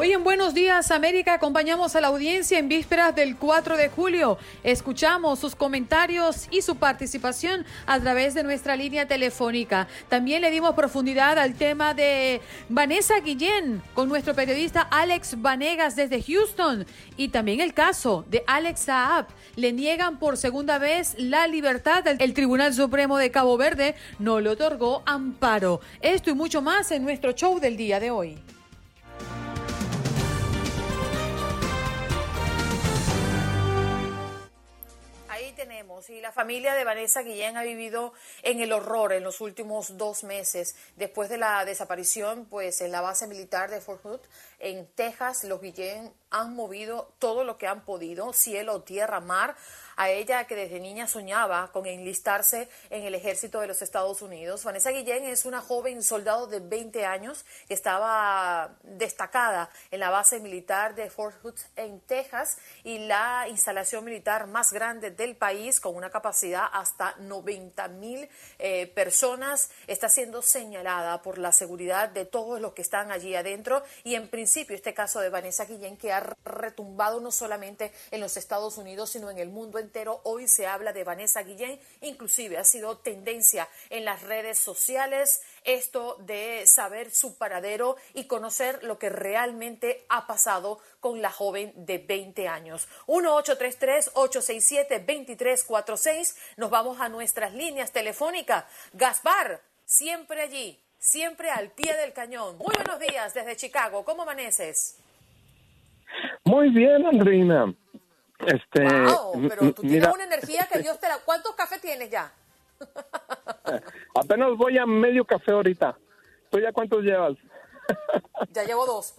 Hoy en Buenos Días América acompañamos a la audiencia en vísperas del 4 de julio. Escuchamos sus comentarios y su participación a través de nuestra línea telefónica. También le dimos profundidad al tema de Vanessa Guillén con nuestro periodista Alex Vanegas desde Houston y también el caso de Alex Saab. Le niegan por segunda vez la libertad. El Tribunal Supremo de Cabo Verde no le otorgó amparo. Esto y mucho más en nuestro show del día de hoy. Tenemos, y la familia de Vanessa Guillén ha vivido en el horror en los últimos dos meses. Después de la desaparición, pues en la base militar de Fort Hood, en Texas, los Guillén han movido todo lo que han podido, cielo, tierra, mar, a ella que desde niña soñaba con enlistarse en el ejército de los Estados Unidos. Vanessa Guillén es una joven soldado de 20 años que estaba destacada en la base militar de Fort Hood en Texas y la instalación militar más grande del país con una capacidad hasta 90 mil eh, personas está siendo señalada por la seguridad de todos los que están allí adentro y en principio este caso de Vanessa Guillén que ha retumbado no solamente en los Estados Unidos sino en el mundo entero. Hoy se habla de Vanessa Guillén, inclusive ha sido tendencia en las redes sociales esto de saber su paradero y conocer lo que realmente ha pasado con la joven de 20 años. 1-833-867-2346. Nos vamos a nuestras líneas telefónicas. Gaspar, siempre allí, siempre al pie del cañón. Muy buenos días desde Chicago. ¿Cómo amaneces? Muy bien, Andreina. Este, wow, pero tú tienes una energía que Dios te la... ¿Cuántos cafés tienes ya? Apenas voy a medio café ahorita. ¿Tú ya cuántos llevas? ya llevo dos.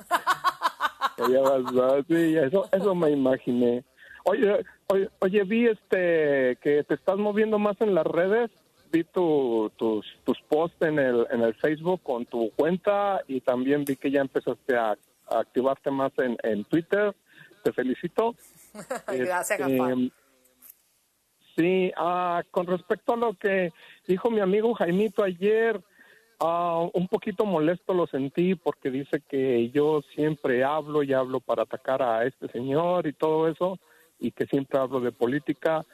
ya llevas dos, sí, eso, eso me imaginé. Oye, oye, oye, vi este que te estás moviendo más en las redes. Vi tu, tus, tus posts en el, en el Facebook con tu cuenta y también vi que ya empezaste a activarte más en, en Twitter. Te felicito. Gracias, este, Sí, ah, con respecto a lo que dijo mi amigo Jaimito ayer, ah, un poquito molesto lo sentí porque dice que yo siempre hablo y hablo para atacar a este señor y todo eso, y que siempre hablo de política.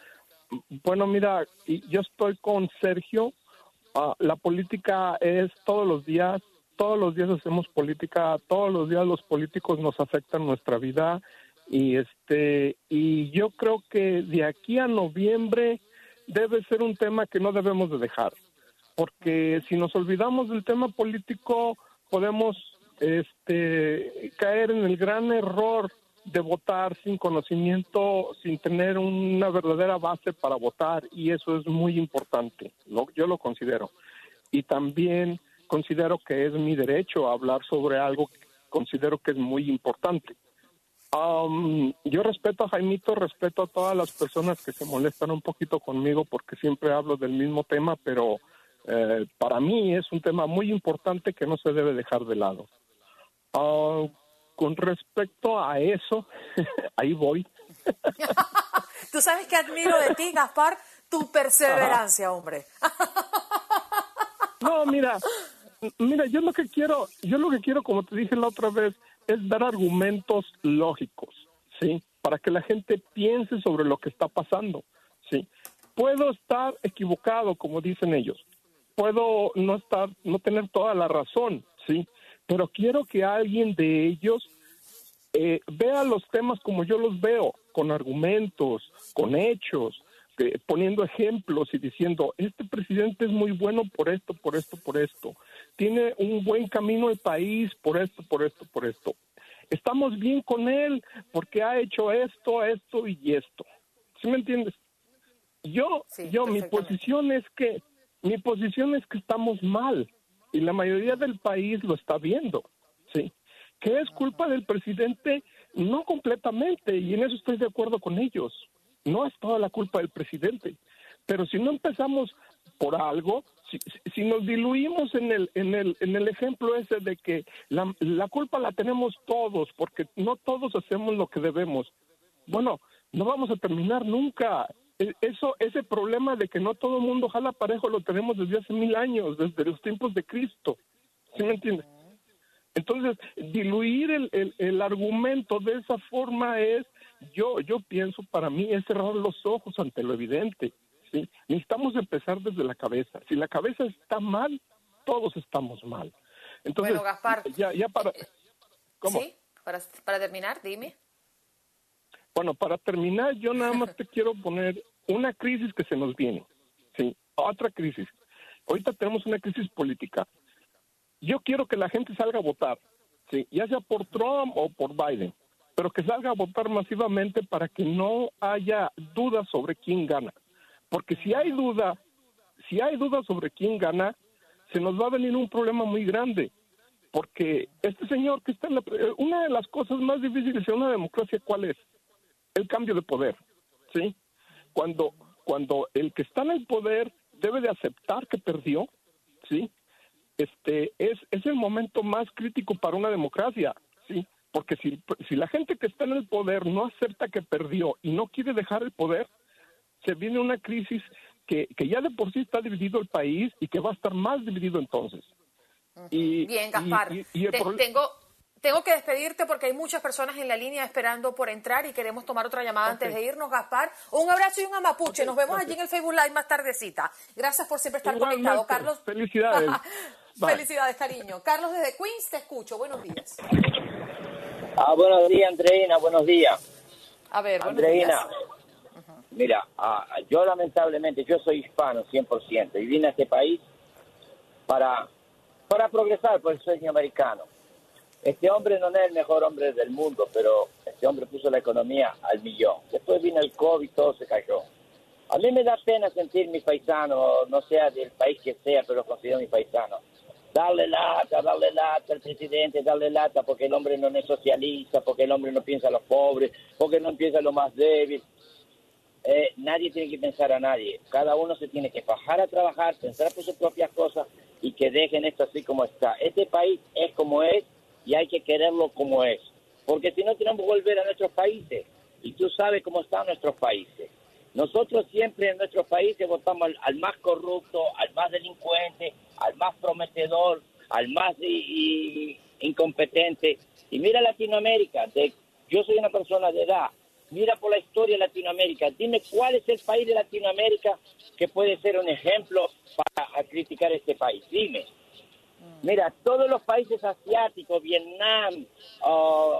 Bueno, mira, yo estoy con Sergio. Ah, la política es todos los días, todos los días hacemos política, todos los días los políticos nos afectan nuestra vida y este y yo creo que de aquí a noviembre debe ser un tema que no debemos de dejar porque si nos olvidamos del tema político podemos este caer en el gran error de votar sin conocimiento, sin tener una verdadera base para votar y eso es muy importante, ¿no? yo lo considero. Y también considero que es mi derecho hablar sobre algo que considero que es muy importante. Um, yo respeto a Jaimito, respeto a todas las personas que se molestan un poquito conmigo porque siempre hablo del mismo tema, pero eh, para mí es un tema muy importante que no se debe dejar de lado. Ah, con respecto a eso, ahí voy. Tú sabes que admiro de ti, Gaspar, tu perseverancia, hombre. no, mira, mira, yo lo que quiero, yo lo que quiero, como te dije la otra vez, es dar argumentos lógicos, ¿sí? Para que la gente piense sobre lo que está pasando, ¿sí? Puedo estar equivocado, como dicen ellos. Puedo no estar, no tener toda la razón, ¿sí? Pero quiero que alguien de ellos eh, vea los temas como yo los veo, con argumentos, con hechos, eh, poniendo ejemplos y diciendo, este presidente es muy bueno por esto, por esto, por esto. Tiene un buen camino el país por esto, por esto, por esto. Estamos bien con él porque ha hecho esto, esto y esto. ¿Sí me entiendes? Yo, yo, mi posición es que, mi posición es que estamos mal y la mayoría del país lo está viendo, ¿sí? Que es culpa del presidente, no completamente, y en eso estoy de acuerdo con ellos. No es toda la culpa del presidente, pero si no empezamos por algo, si, si nos diluimos en el, en, el, en el ejemplo ese de que la, la culpa la tenemos todos, porque no todos hacemos lo que debemos, bueno, no vamos a terminar nunca. E, eso, ese problema de que no todo el mundo jala parejo lo tenemos desde hace mil años, desde los tiempos de Cristo. ¿Sí me entiendes? Entonces, diluir el, el, el, argumento de esa forma es, yo, yo pienso, para mí es cerrar los ojos ante lo evidente. ¿Sí? Necesitamos empezar desde la cabeza. Si la cabeza está mal, todos estamos mal. Entonces, bueno, Gaspar, ya, ya para... ¿Cómo? Sí, para, para terminar, dime. Bueno, para terminar, yo nada más te quiero poner una crisis que se nos viene, ¿sí? Otra crisis. Ahorita tenemos una crisis política. Yo quiero que la gente salga a votar, ¿sí? Ya sea por Trump o por Biden, pero que salga a votar masivamente para que no haya dudas sobre quién gana. Porque si hay duda, si hay duda sobre quién gana, se nos va a venir un problema muy grande. Porque este señor que está en la... Una de las cosas más difíciles en una democracia, ¿cuál es? el cambio de poder, ¿sí? Cuando, cuando el que está en el poder debe de aceptar que perdió, ¿sí? Este, es, es el momento más crítico para una democracia, ¿sí? Porque si, si la gente que está en el poder no acepta que perdió y no quiere dejar el poder, se viene una crisis que, que ya de por sí está dividido el país y que va a estar más dividido entonces. Y, Bien, Gaspar. Y, y, Te, tengo, tengo que despedirte porque hay muchas personas en la línea esperando por entrar y queremos tomar otra llamada okay. antes de irnos, Gaspar. Un abrazo y un amapuche. Okay. Nos vemos okay. allí en el Facebook Live más tardecita. Gracias por siempre estar Igualmente. conectado, Carlos. Felicidades. Felicidades, cariño. Carlos desde Queens, te escucho. Buenos días. Ah, buenos días, Andreina. Buenos días. A ver, Andreina. Uh Mira, yo lamentablemente, yo soy hispano 100% y vine a este país para, para progresar por el sueño americano este hombre no es el mejor hombre del mundo, pero este hombre puso la economía al millón. Después vino el COVID, todo se cayó. A mí me da pena sentir mi paisano, no sea del país que sea, pero considero mi paisano. Darle lata, darle lata al presidente, darle lata porque el hombre no es socialista, porque el hombre no piensa a los pobres, porque no piensa a lo más débil. Eh, nadie tiene que pensar a nadie. Cada uno se tiene que bajar a trabajar, pensar por sus propias cosas y que dejen esto así como está. Este país es como es y hay que quererlo como es. Porque si no, tenemos que volver a nuestros países. Y tú sabes cómo están nuestros países. Nosotros siempre en nuestros países votamos al, más corrupto, al más delincuente, al más prometedor, al más incompetente. Y mira Latinoamérica, yo soy una persona de edad, mira por la historia de Latinoamérica, dime cuál es el país de Latinoamérica que puede ser un ejemplo para criticar este país, dime. Mira, todos los países asiáticos, Vietnam, uh,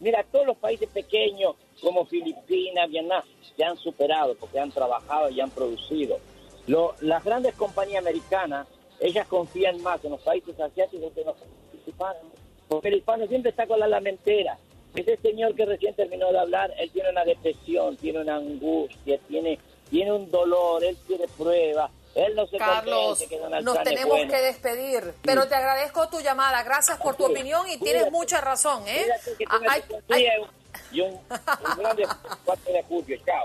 mira, todos los países pequeños como Filipinas, Vietnam, se han superado porque han trabajado y han producido. Lo, las grandes compañías americanas, ellas confían más en los países asiáticos que en los países hispanos, porque el hispano siempre está con la lamentera. Ese señor que recién terminó de hablar, él tiene una depresión, tiene una angustia, tiene, tiene un dolor, él quiere pruebas, él no se Carlos, que nos tenemos que despedir, pero te agradezco tu llamada. Gracias por tu opinión y es. tienes mucha razón, ¿eh? Ah, tengas ay, un ay, día y un, un grande 4 de julio. Chao.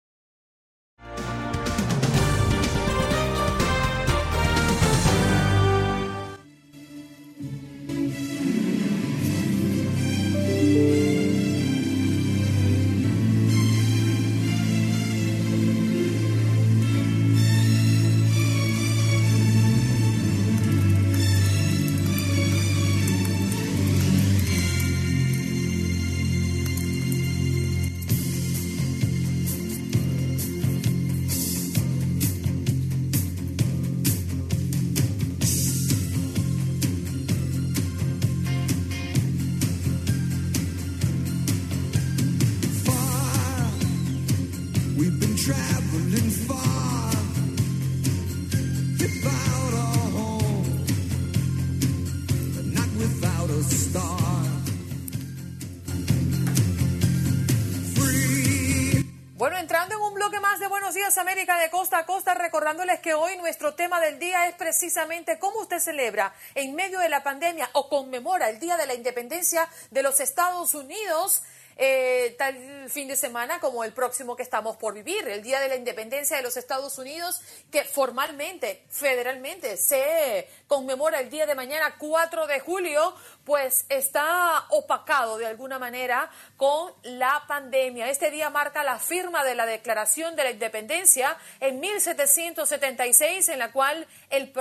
Bueno, entrando en un bloque más de Buenos Días América de costa a costa, recordándoles que hoy nuestro tema del día es precisamente cómo usted celebra en medio de la pandemia o conmemora el Día de la Independencia de los Estados Unidos. Eh, tal fin de semana como el próximo que estamos por vivir, el Día de la Independencia de los Estados Unidos, que formalmente, federalmente, se conmemora el día de mañana, 4 de julio, pues está opacado de alguna manera con la pandemia. Este día marca la firma de la Declaración de la Independencia en 1776, en la cual el,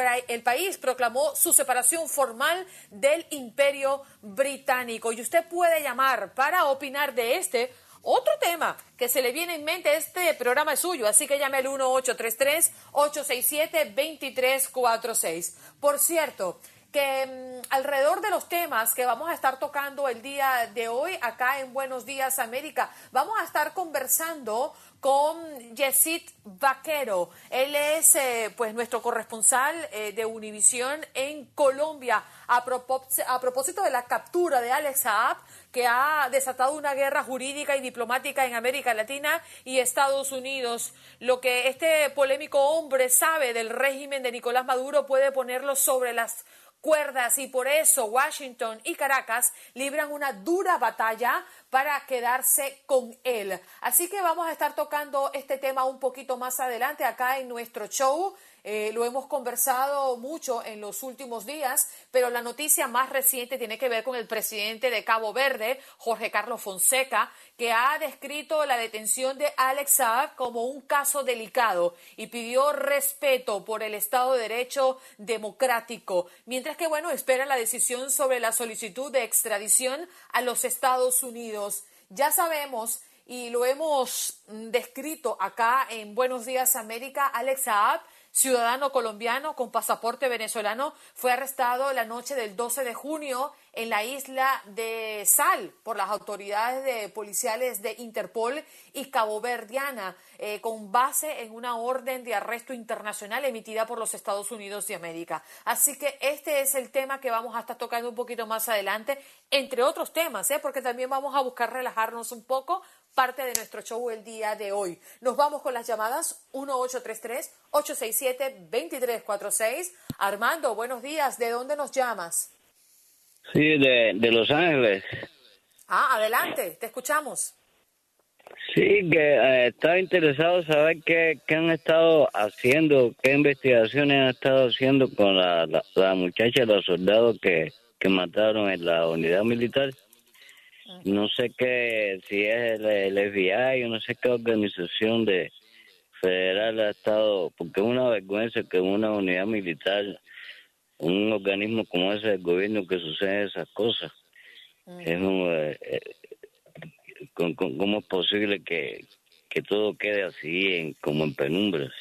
país proclamó su separación formal del Imperio Británico. Y usted puede llamar para opinar de este otro tema que se le viene en mente, este programa es suyo, así que llame al 1833-867-2346. Por cierto, que mm, alrededor de los temas que vamos a estar tocando el día de hoy acá en Buenos Días América, vamos a estar conversando con Yesid Vaquero. Él es eh, pues nuestro corresponsal eh, de Univisión en Colombia a, a propósito de la captura de Alex Saab, que ha desatado una guerra jurídica y diplomática en América Latina y Estados Unidos. Lo que este polémico hombre sabe del régimen de Nicolás Maduro puede ponerlo sobre las cuerdas y por eso Washington y Caracas libran una dura batalla para quedarse con él. Así que vamos a estar tocando este tema un poquito más adelante acá en nuestro show. Eh, lo hemos conversado mucho en los últimos días, pero la noticia más reciente tiene que ver con el presidente de Cabo Verde, Jorge Carlos Fonseca, que ha descrito la detención de Alex Saab como un caso delicado y pidió respeto por el Estado de Derecho democrático, mientras que, bueno, espera la decisión sobre la solicitud de extradición a los Estados Unidos. Ya sabemos y lo hemos mm, descrito acá en Buenos Días América, Alex Saab ciudadano colombiano con pasaporte venezolano, fue arrestado la noche del 12 de junio en la isla de Sal por las autoridades de policiales de Interpol y Caboverdiana, eh, con base en una orden de arresto internacional emitida por los Estados Unidos de América. Así que este es el tema que vamos a estar tocando un poquito más adelante, entre otros temas, ¿eh? porque también vamos a buscar relajarnos un poco parte de nuestro show el día de hoy. Nos vamos con las llamadas 1833-867-2346. Armando, buenos días. ¿De dónde nos llamas? Sí, de, de Los Ángeles. Ah, adelante, te escuchamos. Sí, que eh, estaba interesado saber qué, qué han estado haciendo, qué investigaciones han estado haciendo con la, la, la muchacha, los soldados que, que mataron en la unidad militar. No sé qué, si es el, el FBI o no sé qué organización de federal ha estado, porque es una vergüenza que una unidad militar, un organismo como ese del gobierno que suceden esas cosas. Es un, eh, eh, con- con- ¿Cómo es posible que, que todo quede así, en, como en penumbras?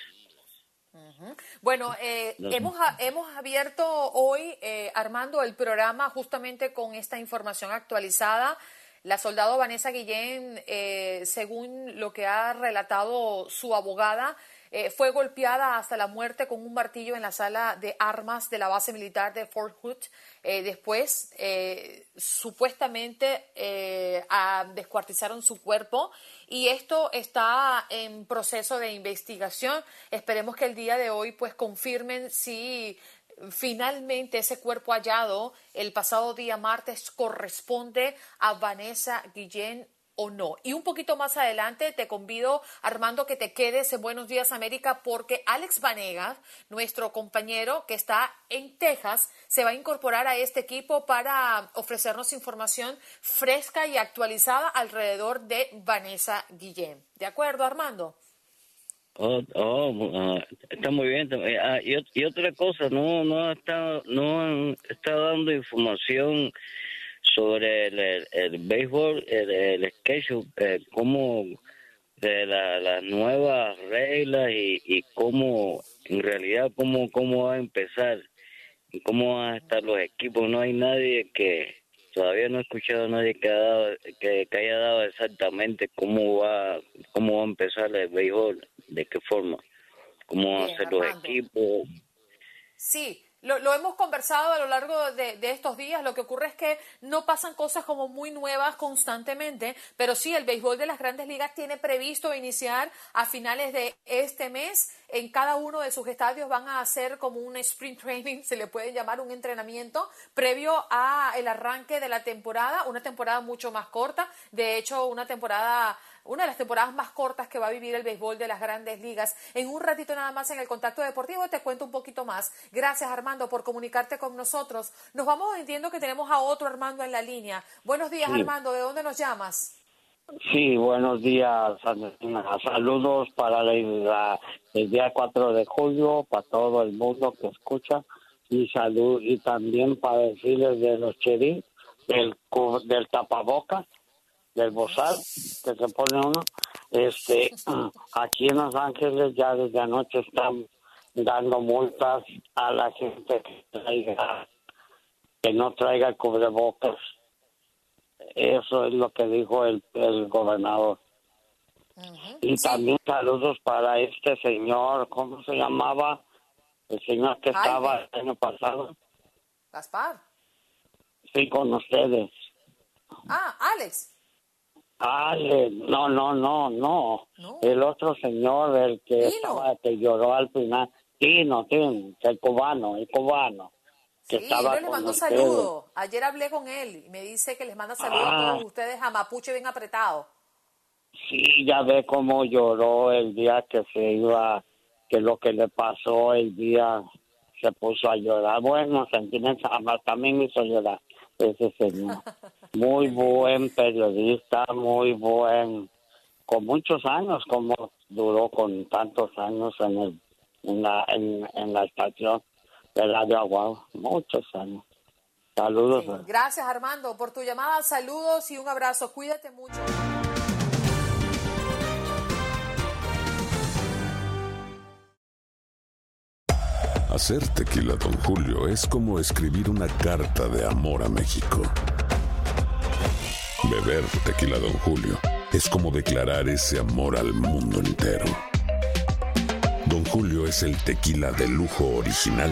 Bueno, eh, No. hemos, hemos abierto hoy, eh, Armando, el programa justamente con esta información actualizada. La soldado Vanessa Guillén, eh, según lo que ha relatado su abogada, eh, fue golpeada hasta la muerte con un martillo en la sala de armas de la base militar de Fort Hood. Eh, después, supuestamente, descuartizaron su cuerpo y esto está en proceso de investigación. Esperemos que el día de hoy pues confirmen si finalmente ese cuerpo hallado el pasado día martes corresponde a Vanessa Guillén o no. Y un poquito más adelante te convido, Armando, que te quedes en Buenos Días América porque Alex Vanegas, nuestro compañero que está en Texas, se va a incorporar a este equipo para ofrecernos información fresca y actualizada alrededor de Vanessa Guillén. ¿De acuerdo, Armando? Oh, ah, está muy bien. Ah, y, y, otra cosa, no, no está, no está dando información sobre el, el, béisbol, el, el sketch, eh, cómo de la, las nuevas reglas y, y cómo, en realidad, cómo, cómo va a empezar y cómo van a estar los equipos. No hay nadie que, todavía no he escuchado a nadie que, ha dado, que, haya dado exactamente cómo va, cómo va a empezar el béisbol, de qué forma, cómo a ser los equipos. Sí, lo, lo, hemos conversado a lo largo de, de, estos días. Lo que ocurre es que no pasan cosas como muy nuevas constantemente, pero sí, el béisbol de las grandes ligas tiene previsto iniciar a finales de este mes. En cada uno de sus estadios van a hacer como un sprint training, se le puede llamar un entrenamiento, previo a el arranque de la temporada, una temporada mucho más corta. De hecho, una temporada una de las temporadas más cortas que va a vivir el béisbol de las grandes ligas. En un ratito nada más en el contacto deportivo te cuento un poquito más. Gracias Armando por comunicarte con nosotros. Nos vamos entiendo que tenemos a otro Armando en la línea. Buenos días Armando, ¿de dónde nos llamas? Sí, buenos días. Saludos para el día 4 de julio, para todo el mundo que escucha. Y salud, y también para decirles de los cherí, del, del tapabocas, del bozal que se pone uno. Este, aquí en Los Ángeles ya desde anoche están dando multas a la gente que traiga, que no traiga cubrebocas. Eso es lo que dijo el, el gobernador. Y también saludos para este señor, ¿cómo se llamaba? El señor que estaba el año pasado. Gaspar. Sí, con ustedes. Ah, Alex. Ale, no, no, no, no, El otro señor, el que estaba, que lloró al final. Tino, Tino, el cubano, el cubano. Que sí, estaba yo le mando saludos. Ayer hablé con él y me dice que les manda saludos a todos ah. ustedes a Mapuche bien apretado. Sí, ya ve cómo lloró el día que se iba, que lo que le pasó el día se puso a llorar. Bueno, sentimientos, también me hizo llorar ese señor. Muy buen periodista, muy buen, con muchos años, como duró con tantos años en, el, en, la, en, la estación de Radio Agua, muchos años. Saludos. Gracias Armando por tu llamada, saludos y un abrazo, cuídate mucho. Hacer tequila, don Julio, es como escribir una carta de amor a México. Beber tequila, don Julio, es como declarar ese amor al mundo entero. Don Julio es el tequila de lujo original,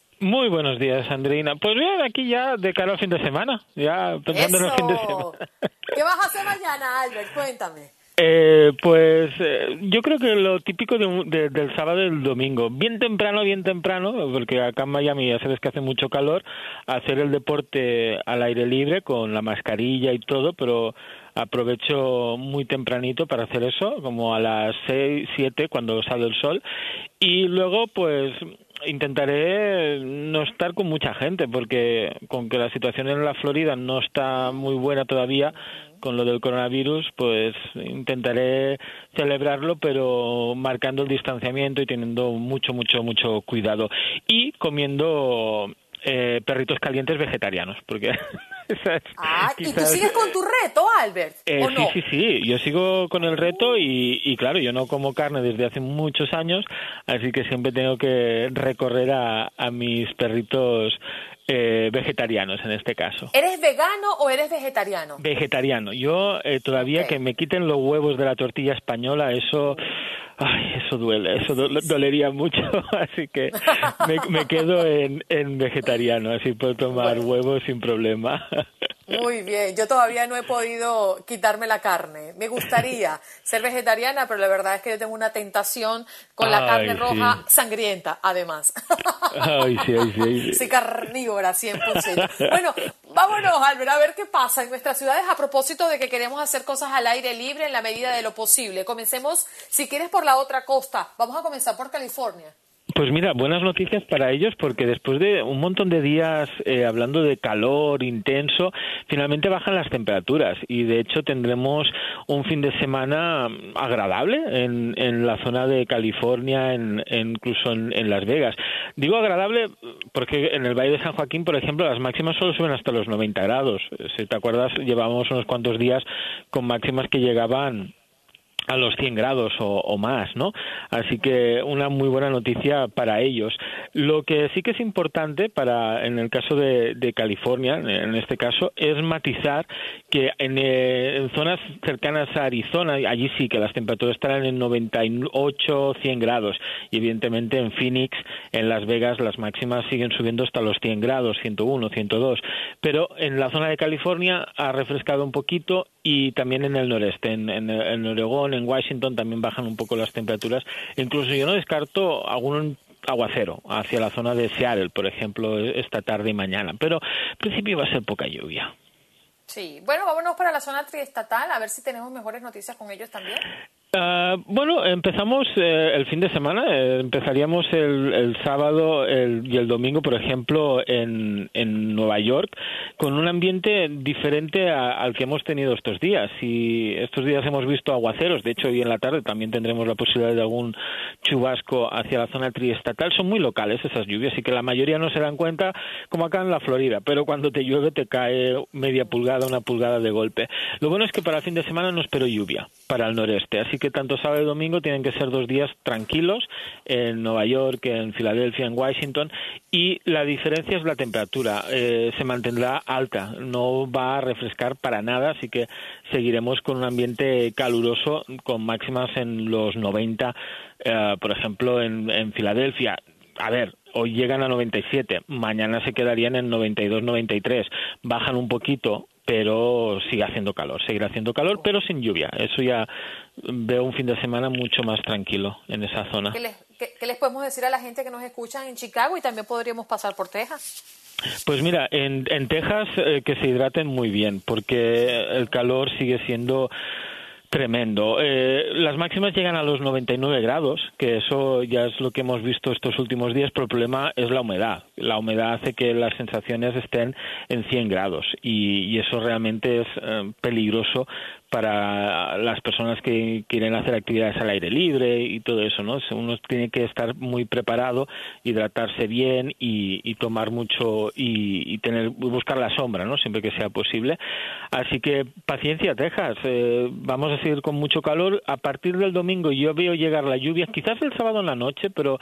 Muy buenos días, Andrina. Pues bien, aquí ya de cara al fin de semana. Ya pensando en el fin de semana. ¿Qué vas a hacer mañana, Albert? Cuéntame. Eh, pues eh, yo creo que lo típico de, del sábado y del domingo, bien temprano, bien temprano, porque acá en Miami ya sabes que hace mucho calor, hacer el deporte al aire libre con la mascarilla y todo, pero aprovecho muy tempranito para hacer eso, como a las seis, siete, cuando sale el sol. Y luego, pues, intentaré no estar con mucha gente porque con que la situación en la Florida no está muy buena todavía con lo del coronavirus, pues intentaré celebrarlo, pero marcando el distanciamiento y teniendo mucho, mucho, mucho cuidado. Y comiendo eh, perritos calientes vegetarianos, porque... Ah, ¿y tú sigues con tu reto, Albert? eh, ¿O sí, no? sí, sí, yo sigo con el reto y, y claro, yo no como carne desde hace muchos años, así que siempre tengo que recorrer a, a mis perritos eh, vegetarianos en este caso. ¿Eres vegano o eres vegetariano? Vegetariano. Yo eh, todavía que me quiten los huevos de la tortilla española, eso, ay, eso duele, eso do- dolería mucho, así que me, me quedo en, en vegetariano, así puedo tomar huevos sin problema. Muy bien, yo todavía no he podido quitarme la carne. Me gustaría ser vegetariana, pero la verdad es que yo tengo una tentación con la Ay, carne sí. roja sangrienta, además. Ay, sí, ay, sí, ay, sí. Soy carnívora 100%. Bueno, vámonos, Albert, a ver qué pasa en nuestras ciudades a propósito de que queremos hacer cosas al aire libre en la medida de lo posible. Comencemos, si quieres, por la otra costa. Vamos a comenzar por California. Pues mira, buenas noticias para ellos porque después de un montón de días eh, hablando de calor intenso, finalmente bajan las temperaturas y de hecho tendremos un fin de semana agradable en, en la zona de California, en, incluso en, en Las Vegas. Digo agradable porque en el Valle de San Joaquín, por ejemplo, las máximas solo suben hasta los 90 grados. Si te acuerdas, llevábamos unos cuantos días con máximas que llegaban a los 100 grados o, o más, ¿no? Así que una muy buena noticia para ellos. Lo que sí que es importante para, en el caso de, California, en este caso, es matizar que en, eh, en zonas cercanas a Arizona, allí sí que las temperaturas estarán en 98, 100 grados. Y evidentemente en Phoenix, en Las Vegas, las máximas siguen subiendo hasta los 100 grados, 101, 102. Pero en la zona de California ha refrescado un poquito y también en el noreste, en, en, en Oregón, en Washington también bajan un poco las temperaturas. Incluso yo no descarto algún aguacero hacia la zona de Seattle, por ejemplo, esta tarde y mañana. Pero en principio va a ser poca lluvia. Sí, bueno, vámonos para la zona triestatal, a ver si tenemos mejores noticias con ellos también. Ah, bueno, empezamos eh, el fin de semana. eh, empezaríamos el, el sábado el- y el domingo, por ejemplo, en, Nueva York, con un ambiente diferente a- al que hemos tenido estos días. Y estos días hemos visto aguaceros. De hecho, hoy en la tarde también tendremos la posibilidad de algún chubasco hacia la zona triestatal. Son muy locales esas lluvias y que la mayoría no se dan cuenta, como acá en la Florida. Pero cuando te llueve te cae media pulgada, una pulgada de golpe. Lo bueno es que para el fin de semana no espero lluvia para el noreste. Así que tanto sábado y domingo tienen que ser dos días tranquilos en Nueva York, en Filadelfia, en Washington. Y la diferencia es la temperatura. Eh, se mantendrá alta, no va a refrescar para nada, así que seguiremos con un ambiente caluroso con máximas en los 90, eh, por ejemplo, en, Filadelfia. A ver, hoy llegan a 97, mañana se quedarían en 92, 93. Bajan un poquito, pero sigue haciendo calor, seguirá haciendo calor, pero sin lluvia. Eso ya veo un fin de semana mucho más tranquilo en esa zona. ¿Qué les, qué- qué les podemos decir a la gente que nos escuchan en Chicago y también podríamos pasar por Texas? Pues mira, en, en Texas eh, que se hidraten muy bien, porque el calor sigue siendo tremendo. Eh, las máximas llegan a los 99 grados, que eso ya es lo que hemos visto estos últimos días, pero el problema es la humedad. La humedad hace que las sensaciones estén en 100 grados y, y eso realmente es eh, peligroso para las personas que quieren hacer actividades al aire libre y todo eso, ¿no? Uno tiene que estar muy preparado, hidratarse bien y, tomar mucho y, y tener buscar la sombra, ¿no? Siempre que sea posible. Así que paciencia, Texas. Eh, vamos a seguir con mucho calor. A partir del domingo yo veo llegar la lluvia, quizás el sábado en la noche, pero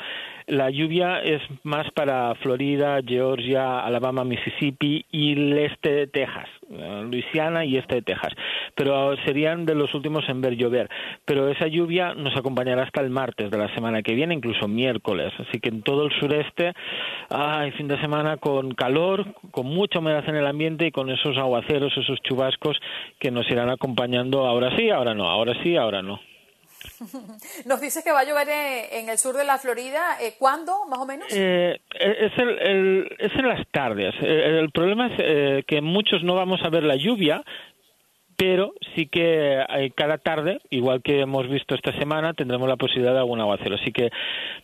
la lluvia es más para Florida, Georgia, Alabama, Mississippi y el este de Texas, Luisiana y este de Texas. Pero serían de los últimos en ver llover. Pero esa lluvia nos acompañará hasta el martes de la semana que viene, incluso miércoles. Así que en todo el sureste hay fin de semana con calor, con mucha humedad en el ambiente y con esos aguaceros, esos chubascos que nos irán acompañando ahora sí, ahora no, ahora sí, ahora no. Nos dices que va a llover eh, en el sur de la Florida. eh, ¿Cuándo, más o menos? Eh, el- es en las tardes. Eh, el problema es eh, que muchos no vamos a ver la lluvia, pero sí que eh, cada tarde, igual que hemos visto esta semana, tendremos la posibilidad de algún aguacero. Así que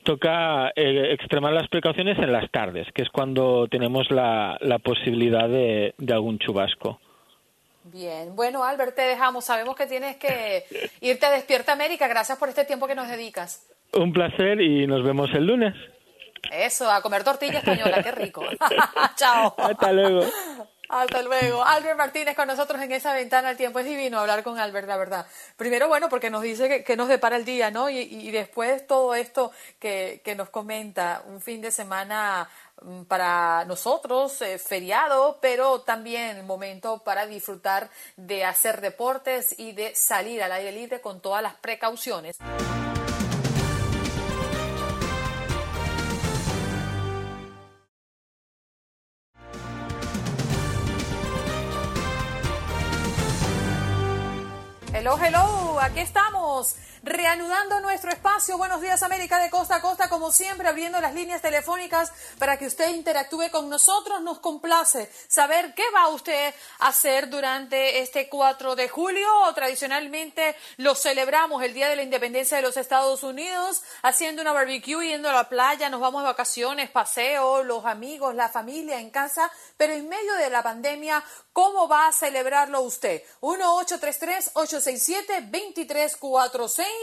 toca eh, extremar las precauciones en las tardes, que es cuando tenemos la, posibilidad de algún chubasco. Bien, bueno Albert, te dejamos. Sabemos que tienes que irte a Despierta América. Gracias por este tiempo que nos dedicas. Un placer y nos vemos el lunes. Eso, a comer tortilla española, qué rico. Chao. Hasta luego. Hasta luego. Albert Martínez con nosotros en esa ventana del tiempo. Es divino hablar con Albert, la verdad. Primero, bueno, porque nos dice que, nos depara el día, ¿no? Y, y después todo esto que, que nos comenta, un fin de semana mm, para nosotros, eh, feriado, pero también momento para disfrutar de hacer deportes y de salir al aire libre con todas las precauciones. Hello, hello, aquí estamos, reanudando nuestro espacio. Buenos días, América de costa a costa, como siempre, abriendo las líneas telefónicas para que usted interactúe con nosotros. Nos complace saber qué va usted a hacer durante este 4 de julio. Tradicionalmente lo celebramos el Día de la Independencia de los Estados Unidos, haciendo una barbecue, yendo a la playa, nos vamos de vacaciones, paseo, los amigos, la familia en casa. Pero en medio de la pandemia, ¿cómo va a celebrarlo usted?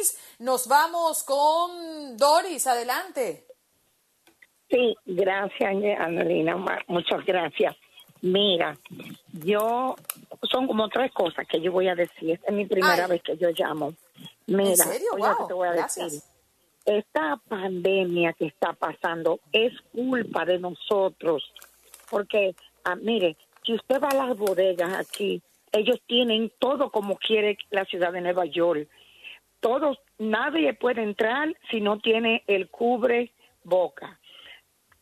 1-833-867-2346. Nos vamos con Doris. Adelante. Sí, gracias, Angelina. Ma- Muchas gracias. Mira, yo son como tres cosas que yo voy a decir. Esta es mi primera Ay. vez que yo llamo. Mira, ¿En serio? oye Wow, te voy a gracias. decir. Esta pandemia que está pasando es culpa de nosotros. Porque, ah, mire, si usted va a las bodegas aquí, ellos tienen todo como quiere la ciudad de Nueva York. Todos, nadie puede entrar si no tiene el cubre boca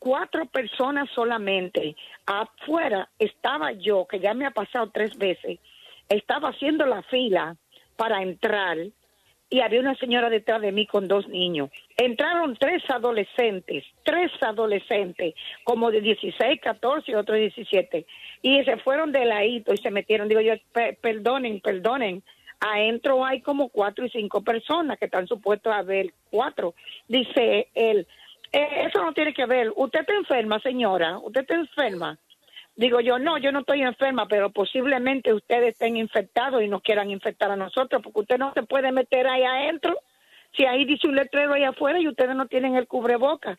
cuatro personas solamente. Afuera estaba yo, que ya me ha pasado tres veces, estaba haciendo la fila para entrar y había una señora detrás de mí con dos niños. Entraron tres adolescentes, tres adolescentes, como de 16, 14 y otros 17, y se fueron de ladito y se metieron. Digo yo, "Pe- perdonen, perdonen. Adentro hay como cuatro y cinco personas que están supuestos a ver cuatro. Dice él, "Eh, eso no tiene que ver. ¿Usted está enferma, señora? ¿Usted está enferma? Digo yo, no, yo no estoy enferma, pero posiblemente ustedes estén infectados y nos quieran infectar a nosotros, porque usted no se puede meter ahí adentro. Si ahí dice un letrero ahí afuera y ustedes no tienen el cubreboca.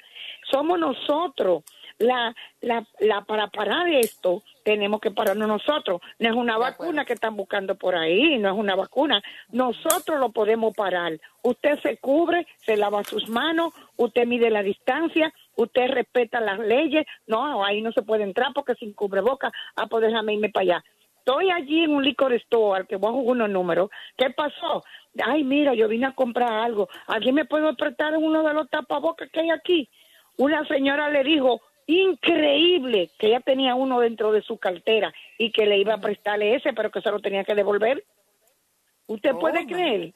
Somos nosotros. La, la, la, para parar esto, tenemos que pararnos nosotros. No es una vacuna que están buscando por ahí, no es una vacuna. Nosotros lo podemos parar. Usted se cubre, se lava sus manos, usted mide la distancia, usted respeta las leyes. No, ahí no se puede entrar porque sin cubreboca. Ah, pues déjame irme para allá. Estoy allí en un licor store al que voy a jugar unos números. ¿Qué pasó? Ay, mira, yo vine a comprar algo. ¿Alguien me puede prestar uno de los tapabocas que hay aquí? Una señora le dijo, increíble, que ella tenía uno dentro de su cartera y que le iba a prestarle ese, pero que se lo tenía que devolver. ¿Usted puede creer?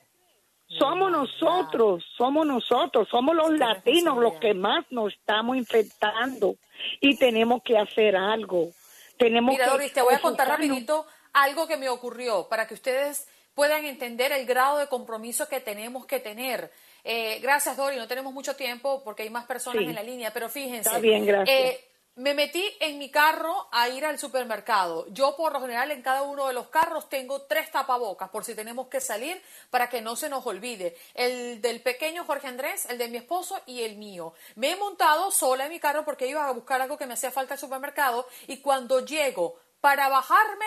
Somos nosotros, somos nosotros, somos los latinos los que más nos estamos infectando y tenemos que hacer algo. Tenemos Mira, que Doris, te voy a contar rapidito algo que me ocurrió para que ustedes puedan entender el grado de compromiso que tenemos que tener. Eh, gracias, Doris. No tenemos mucho tiempo porque hay más personas Sí. en la línea, pero fíjense. Está bien, gracias. eh, me metí en mi carro a ir al supermercado. Yo, por lo general, en cada uno de los carros tengo tres tapabocas por si tenemos que salir para que no se nos olvide. El del pequeño Jorge Andrés, el de mi esposo y el mío. Me he montado sola en mi carro porque iba a buscar algo que me hacía falta al supermercado y cuando llego para bajarme,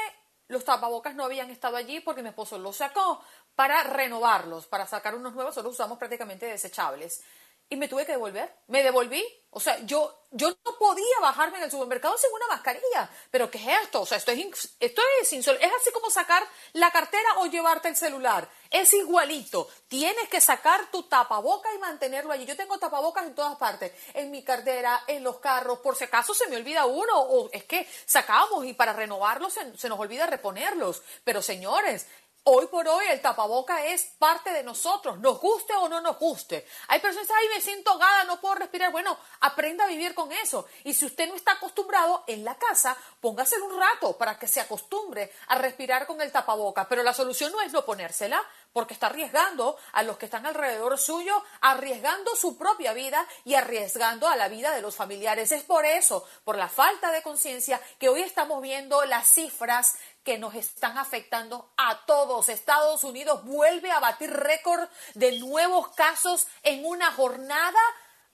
los tapabocas no habían estado allí porque mi esposo los sacó para renovarlos, para sacar unos nuevos, solo usamos prácticamente desechables. Y me tuve que devolver. Me devolví. O sea, yo, yo no podía bajarme en el supermercado sin una mascarilla. ¿Pero qué es esto? O sea, esto es, esto es insol- Es así como sacar la cartera o llevarte el celular. Es igualito. Tienes que sacar tu tapaboca y mantenerlo allí. Yo tengo tapabocas en todas partes. En mi cartera, en los carros. Por si acaso se me olvida uno. O es que sacamos y para renovarlos se nos olvida reponerlos. Pero señores, Hoy por hoy el tapaboca es parte de nosotros, nos guste o no nos guste. Hay personas que dicen, ay, me siento ahogada, no puedo respirar. Bueno, aprenda a vivir con eso. Y si usted no está acostumbrado en la casa, póngase un rato para que se acostumbre a respirar con el tapaboca. Pero la solución no es no ponérsela, porque está arriesgando a los que están alrededor suyo, arriesgando su propia vida y arriesgando a la vida de los familiares. Es por eso, por la falta de conciencia, que hoy estamos viendo las cifras que nos están afectando a todos. Estados Unidos vuelve a batir récord de nuevos casos en una jornada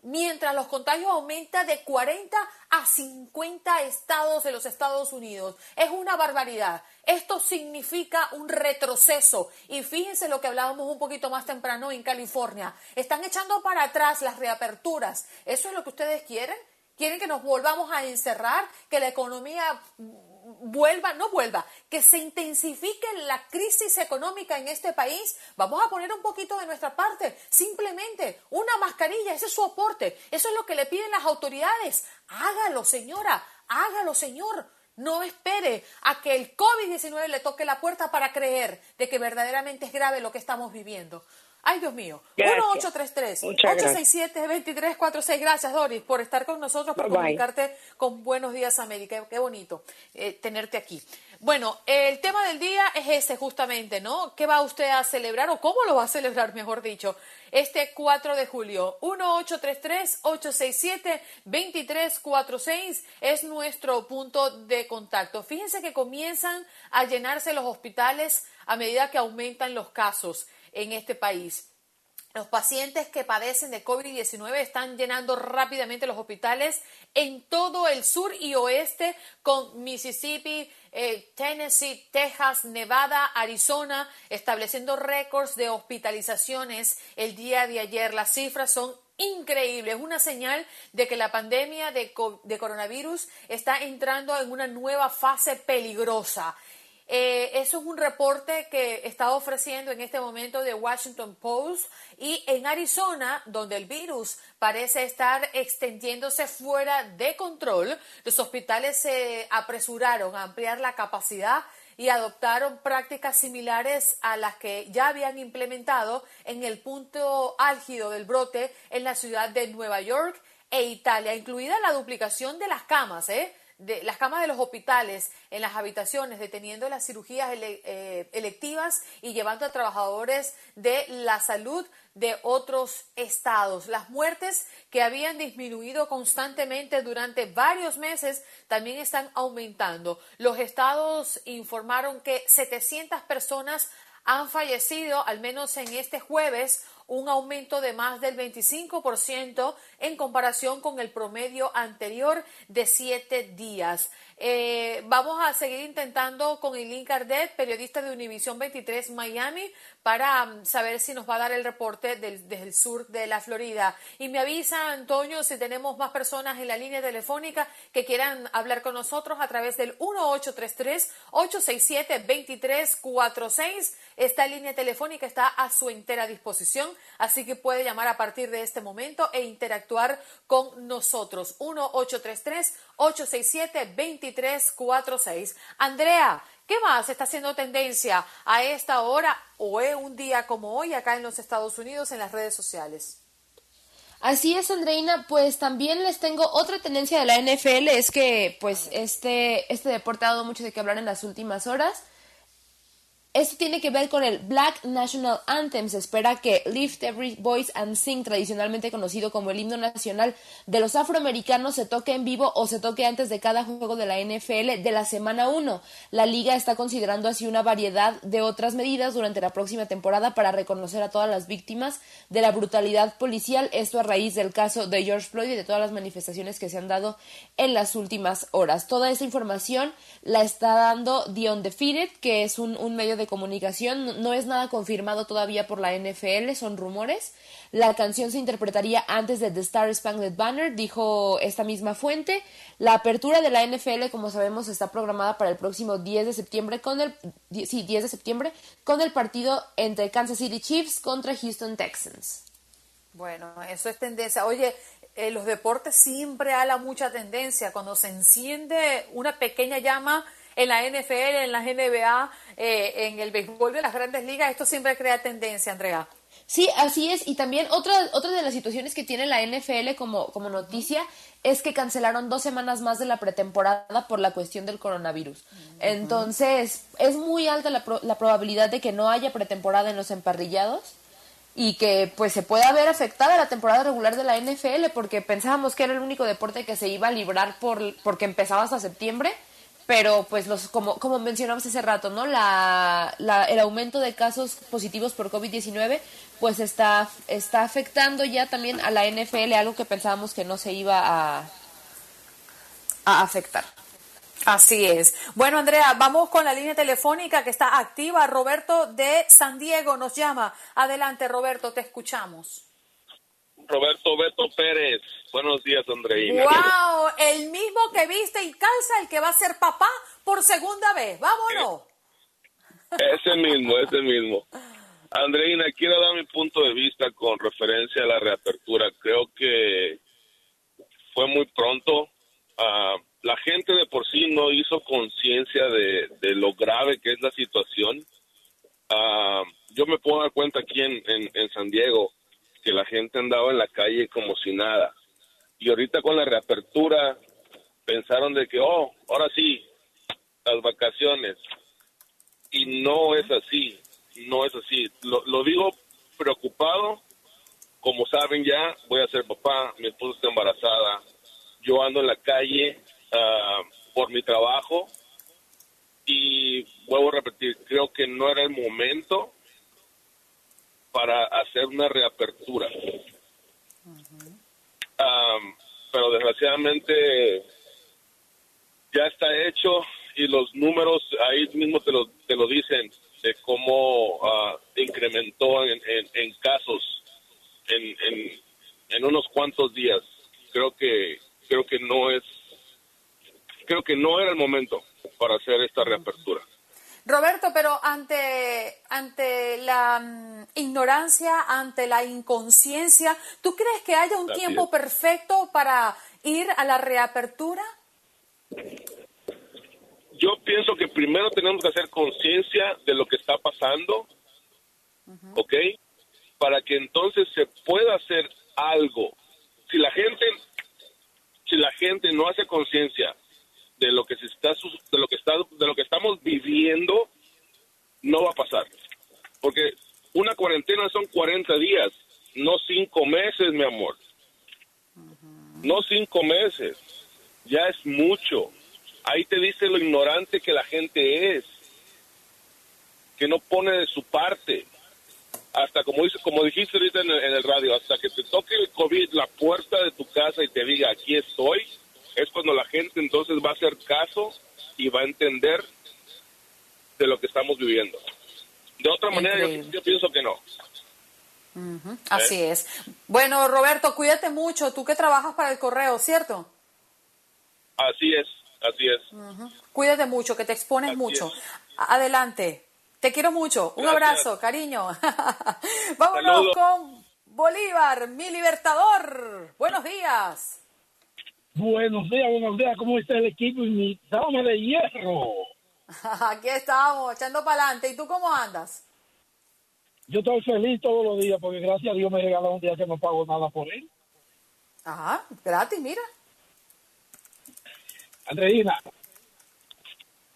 mientras los contagios aumentan de 40 a 50 estados de los Estados Unidos. Es una barbaridad. Esto significa un retroceso. Y fíjense lo que hablábamos un poquito más temprano en California. Están echando para atrás las reaperturas. ¿Eso es lo que ustedes quieren? ¿Quieren que nos volvamos a encerrar? ¿Que la economía vuelva, no vuelva, que se intensifique la crisis económica en este país, vamos a poner un poquito de nuestra parte, simplemente una mascarilla, ese es su eso es lo que le piden las autoridades. Hágalo, señora, hágalo, señor. No espere a que el COVID-19 le toque la puerta para creer de que verdaderamente es grave lo que estamos viviendo. Ay, Dios mío. 1-833-867-2346. Gracias, Doris, por estar con nosotros, por comunicarte con Buenos Días América. Qué bonito eh, tenerte aquí. Bueno, el tema del día es ese justamente, ¿no? ¿Qué va usted a celebrar o cómo lo va a celebrar, mejor dicho, este 4 de julio? 1-833-867-2346 es nuestro punto de contacto. Fíjense que comienzan a llenarse los hospitales a medida que aumentan los casos en este país. Los pacientes que padecen de COVID-19 están llenando rápidamente los hospitales en todo el sur y oeste con Mississippi, eh, Tennessee, Texas, Nevada, Arizona, estableciendo récords de hospitalizaciones el día de ayer. Las cifras son increíbles, una señal de que la pandemia de, de coronavirus está entrando en una nueva fase peligrosa. Eh, eso es un reporte que está ofreciendo en este momento de Washington Post y en Arizona, donde el virus parece estar extendiéndose fuera de control, los hospitales se apresuraron a ampliar la capacidad y adoptaron prácticas similares a las que ya habían implementado en el punto álgido del brote en la ciudad de Nueva York e Italia, incluida la duplicación de las camas, ¿eh? De las camas de los hospitales en las habitaciones, deteniendo las cirugías eh, electivas y llevando a trabajadores de la salud de otros estados. Las muertes que habían disminuido constantemente durante varios meses también están aumentando. Los estados informaron que 700 personas han fallecido, al menos en este jueves, un aumento de más del 25% en comparación con el promedio anterior de siete días. Eh, vamos a seguir intentando con Eileen Cardet, periodista de Univisión 23 Miami, para mm, saber si nos va a dar el reporte desde el sur de la Florida. Y me avisa, Antonio, si tenemos más personas en la línea telefónica que quieran hablar con nosotros a través del 1833-867-2346. Esta línea telefónica está a su entera disposición, así que puede llamar a partir de este momento e interactuar con nosotros. 1833-867-2346. Andrea, ¿Qué más está haciendo tendencia a esta hora o es un día como hoy acá en los Estados Unidos en las redes sociales? Así es, Andreina, pues también les tengo otra tendencia de la NFL, es que pues este, este deporte ha dado mucho de qué hablar en las últimas horas. Esto tiene que ver con el Black National Anthem. Se espera que Lift Every Voice and Sing, tradicionalmente conocido como el himno nacional de los afroamericanos, se toque en vivo o se toque antes de cada juego de la NFL de la semana 1. La liga está considerando así una variedad de otras medidas durante la próxima temporada para reconocer a todas las víctimas de la brutalidad policial. Esto a raíz del caso de George Floyd y de todas las manifestaciones que se han dado en las últimas horas. Toda esa información la está dando The Undefeated, que es un medio de comunicación. No es nada confirmado todavía por la NFL, son rumores. La canción se interpretaría antes de The Star Spangled Banner, dijo esta misma fuente. La apertura de la NFL, como sabemos, está programada para el próximo 10 de septiembre con el sí, 10 de septiembre con el partido entre Kansas City Chiefs contra Houston Texans. Bueno, eso es tendencia. Oye, eh, los deportes siempre la mucha tendencia. Cuando se enciende una pequeña llama, en la NFL, en la NBA, eh, en el béisbol de las grandes ligas, esto siempre crea tendencia, Andrea. Sí, así es. Y también otra, otra de las situaciones que tiene la NFL como, como noticia es que cancelaron dos semanas más de la pretemporada por la cuestión del coronavirus. Entonces, es muy alta la, pro- la probabilidad de que no haya pretemporada en los emparrillados y que pues se pueda ver afectada la temporada regular de la NFL porque pensábamos que era el único deporte que se iba a librar por, porque empezaba hasta septiembre pero pues los como como mencionamos hace rato no la, la- el aumento de casos positivos por COVID-19 pues está está afectando ya también a la NFL algo que pensábamos que no se iba a a afectar Así es. Bueno, Andrea, vamos con la línea telefónica que está activa. Roberto de San Diego nos llama. Adelante, Roberto, te escuchamos. Roberto Beto Pérez. Buenos días, Andreina. ¡Wow! El mismo que viste y calza, el que va a ser papá por segunda vez. ¡Vámonos! Ese mismo, ese mismo. Andreina, quiero dar mi punto de vista con referencia a la reapertura. Creo que fue muy pronto. Ah, la gente de por sí no hizo conciencia de, de lo grave que es la situación. Ah, yo me puedo dar cuenta aquí en, en, en San Diego que la gente andaba en la calle como si nada. Y ahorita con la reapertura pensaron de que, oh, ahora sí, las vacaciones. Y no es así, no es así. Lo, lo digo preocupado, como saben ya, voy a ser papá, mi esposa está embarazada, yo ando en la calle ah, por mi trabajo y vuelvo a repetir, creo que no era el momento para hacer una reapertura. Am, pero desgraciadamente ya está hecho y los números ahí mismo te lo, te lo dicen de cómo ah, incrementó en, en- casos en, en unos cuantos días. Creo que creo que no es creo que no era el momento para hacer esta reapertura. Roberto, pero ante, ante la mm, ignorancia, ante la inconsciencia, ¿tú crees que haya un Así tiempo es. perfecto para ir a la reapertura? Yo pienso que primero tenemos que hacer conciencia de lo que está pasando, ¿ok? Para que entonces se pueda hacer algo. Si la gente, si la gente no hace conciencia de lo que se está, de lo que está, de lo que estamos viviendo, no va a pasar. Porque una cuarentena son 40 días, no cinco meses, mi amor. No cinco meses. Ya es mucho. Ahí te dice lo ignorante que la gente es. Que no pone de su parte. Hasta como dice, como dijiste ahorita en el, en el radio, hasta que te toque el COVID la puerta de tu casa y te diga aquí estoy, es cuando la gente entonces va a hacer caso y va a entender de lo que estamos viviendo. De otra manera, yo, pienso que no. Ujú, Así es. Bueno, Roberto, cuídate mucho. Tú que trabajas para el correo, ¿cierto? Así es, así es. Cuídate mucho, que te expones Así mucho. es. Adelante. Te quiero mucho. Un Gracias. abrazo, cariño. Vámonos Saludos. con Bolívar, mi libertador. Buenos días. Buenos días, buenos días. ¿Cómo está el equipo y mi dama de hierro? Aquí estamos, echando para adelante. ¿Y tú cómo andas? Yo estoy feliz todos los días porque gracias a Dios me regala un día que no pago nada por él. Ajá, gratis, mira. Andreina,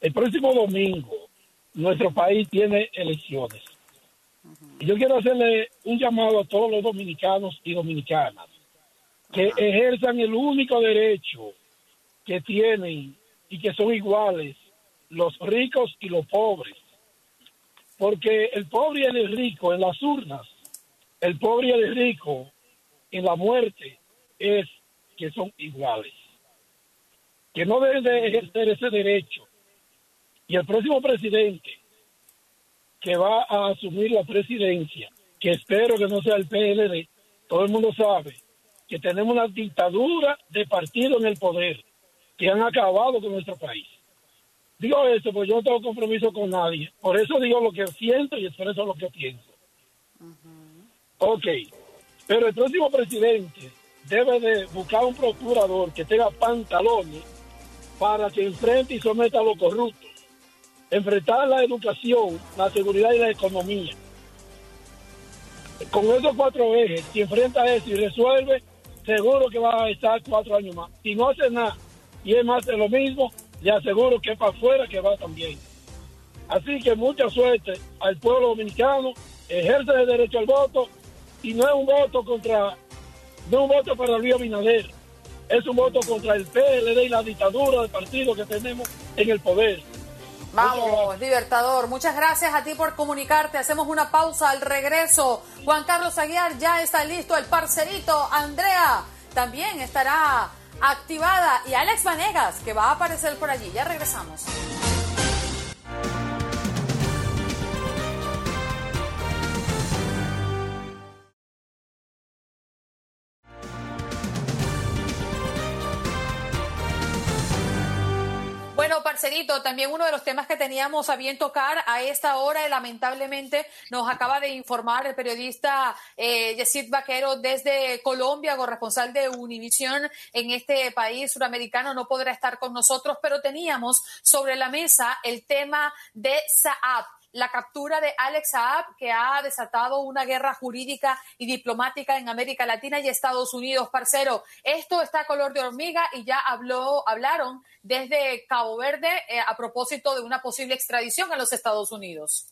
el próximo domingo nuestro país tiene elecciones. Y yo quiero hacerle un llamado a todos los dominicanos y dominicanas que ejerzan el único derecho que tienen y que son iguales los ricos y los pobres. Porque el pobre y el rico en las urnas, el pobre y el rico en la muerte es que son iguales. Que no deben de ejercer ese derecho. Y el próximo presidente que va a asumir la presidencia, que espero que no sea el PLD, todo el mundo sabe que tenemos una dictadura de partido en el poder que han acabado con nuestro país. Digo esto porque yo no tengo compromiso con nadie. Por eso digo lo que siento y expreso lo que pienso. Ok, pero el próximo presidente debe de buscar un procurador que tenga pantalones para que enfrente y someta a los corruptos. enfrentar la educación, la seguridad y la economía. Con esos cuatro ejes, si enfrenta eso y resuelve, seguro que va a estar cuatro años más. Si no hace nada y es más de lo mismo, le aseguro que es para afuera que va también. Así que mucha suerte al pueblo dominicano, ejerce el derecho al voto y no es un voto contra, no es un voto para Luis Abinader, es un voto contra el PLD y la dictadura del partido que tenemos en el poder. Vamos, Libertador. Muchas gracias a ti por comunicarte. Hacemos una pausa al regreso. Juan Carlos Aguiar ya está listo. El parcerito Andrea también estará activada. Y Alex Vanegas, que va a aparecer por allí. Ya regresamos. Bueno, parcerito, también uno de los temas que teníamos a bien tocar a esta hora y lamentablemente nos acaba de informar el periodista eh, Yesid Vaquero desde Colombia, corresponsal de Univisión en este país suramericano, no podrá estar con nosotros, pero teníamos sobre la mesa el tema de Saab la captura de Alex Saab, que ha desatado una guerra jurídica y diplomática en América Latina y Estados Unidos, parcero. Esto está a color de hormiga y ya habló, hablaron desde Cabo Verde eh, a propósito de una posible extradición a los Estados Unidos.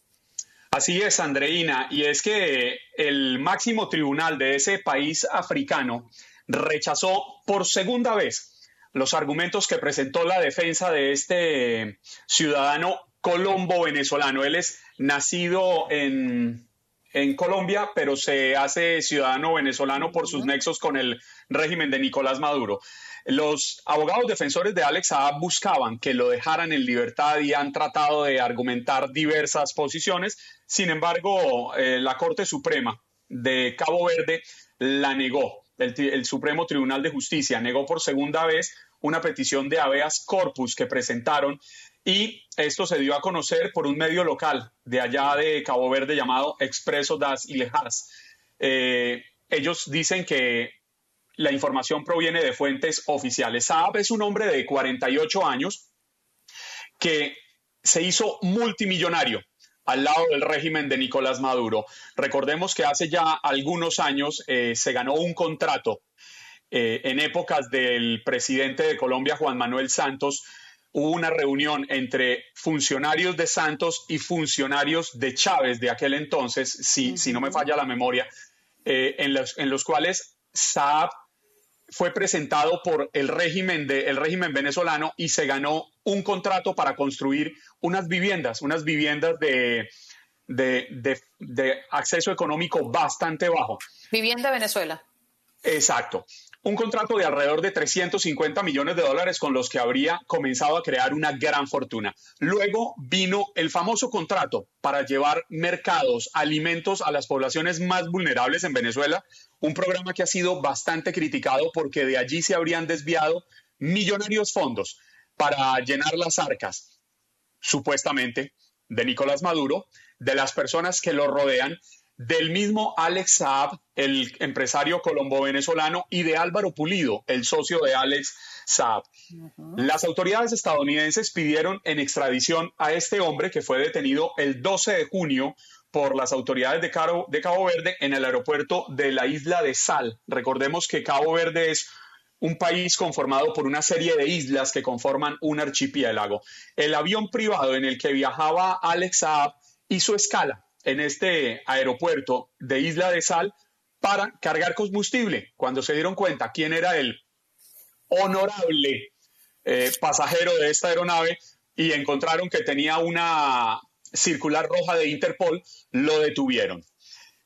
Así es, Andreina, y es que el máximo tribunal de ese país africano rechazó por segunda vez los argumentos que presentó la defensa de este ciudadano colombo venezolano. Él es nacido en, en Colombia, pero se hace ciudadano venezolano por sus nexos con el régimen de Nicolás Maduro. Los abogados defensores de Alex Saab buscaban que lo dejaran en libertad y han tratado de argumentar diversas posiciones. Sin embargo, eh, la Corte Suprema de Cabo Verde la negó. El, el Supremo Tribunal de Justicia negó por segunda vez una petición de habeas corpus que presentaron y esto se dio a conocer por un medio local de allá de Cabo Verde llamado Expreso das Ilejas. Eh, ellos dicen que la información proviene de fuentes oficiales. Saab es un hombre de 48 años que se hizo multimillonario al lado del régimen de Nicolás Maduro. Recordemos que hace ya algunos años eh, se ganó un contrato eh, en épocas del presidente de Colombia, Juan Manuel Santos, hubo una reunión entre funcionarios de Santos y funcionarios de Chávez de aquel entonces, si, si no me falla la memoria, eh, en, los, en los cuales Saab fue presentado por el régimen, de, el régimen venezolano y se ganó un contrato para construir unas viviendas, unas viviendas de, de, de, de acceso económico bastante bajo. Vivienda Venezuela. Exacto un contrato de alrededor de 350 millones de dólares con los que habría comenzado a crear una gran fortuna. Luego vino el famoso contrato para llevar mercados, alimentos a las poblaciones más vulnerables en Venezuela, un programa que ha sido bastante criticado porque de allí se habrían desviado millonarios fondos para llenar las arcas, supuestamente, de Nicolás Maduro, de las personas que lo rodean del mismo Alex Saab, el empresario colombo-venezolano, y de Álvaro Pulido, el socio de Alex Saab. Las autoridades estadounidenses pidieron en extradición a este hombre que fue detenido el 12 de junio por las autoridades de Cabo, de Cabo Verde en el aeropuerto de la isla de Sal. Recordemos que Cabo Verde es un país conformado por una serie de islas que conforman un archipiélago. El avión privado en el que viajaba Alex Saab hizo escala en este aeropuerto de Isla de Sal para cargar combustible. Cuando se dieron cuenta quién era el honorable eh, pasajero de esta aeronave y encontraron que tenía una circular roja de Interpol, lo detuvieron.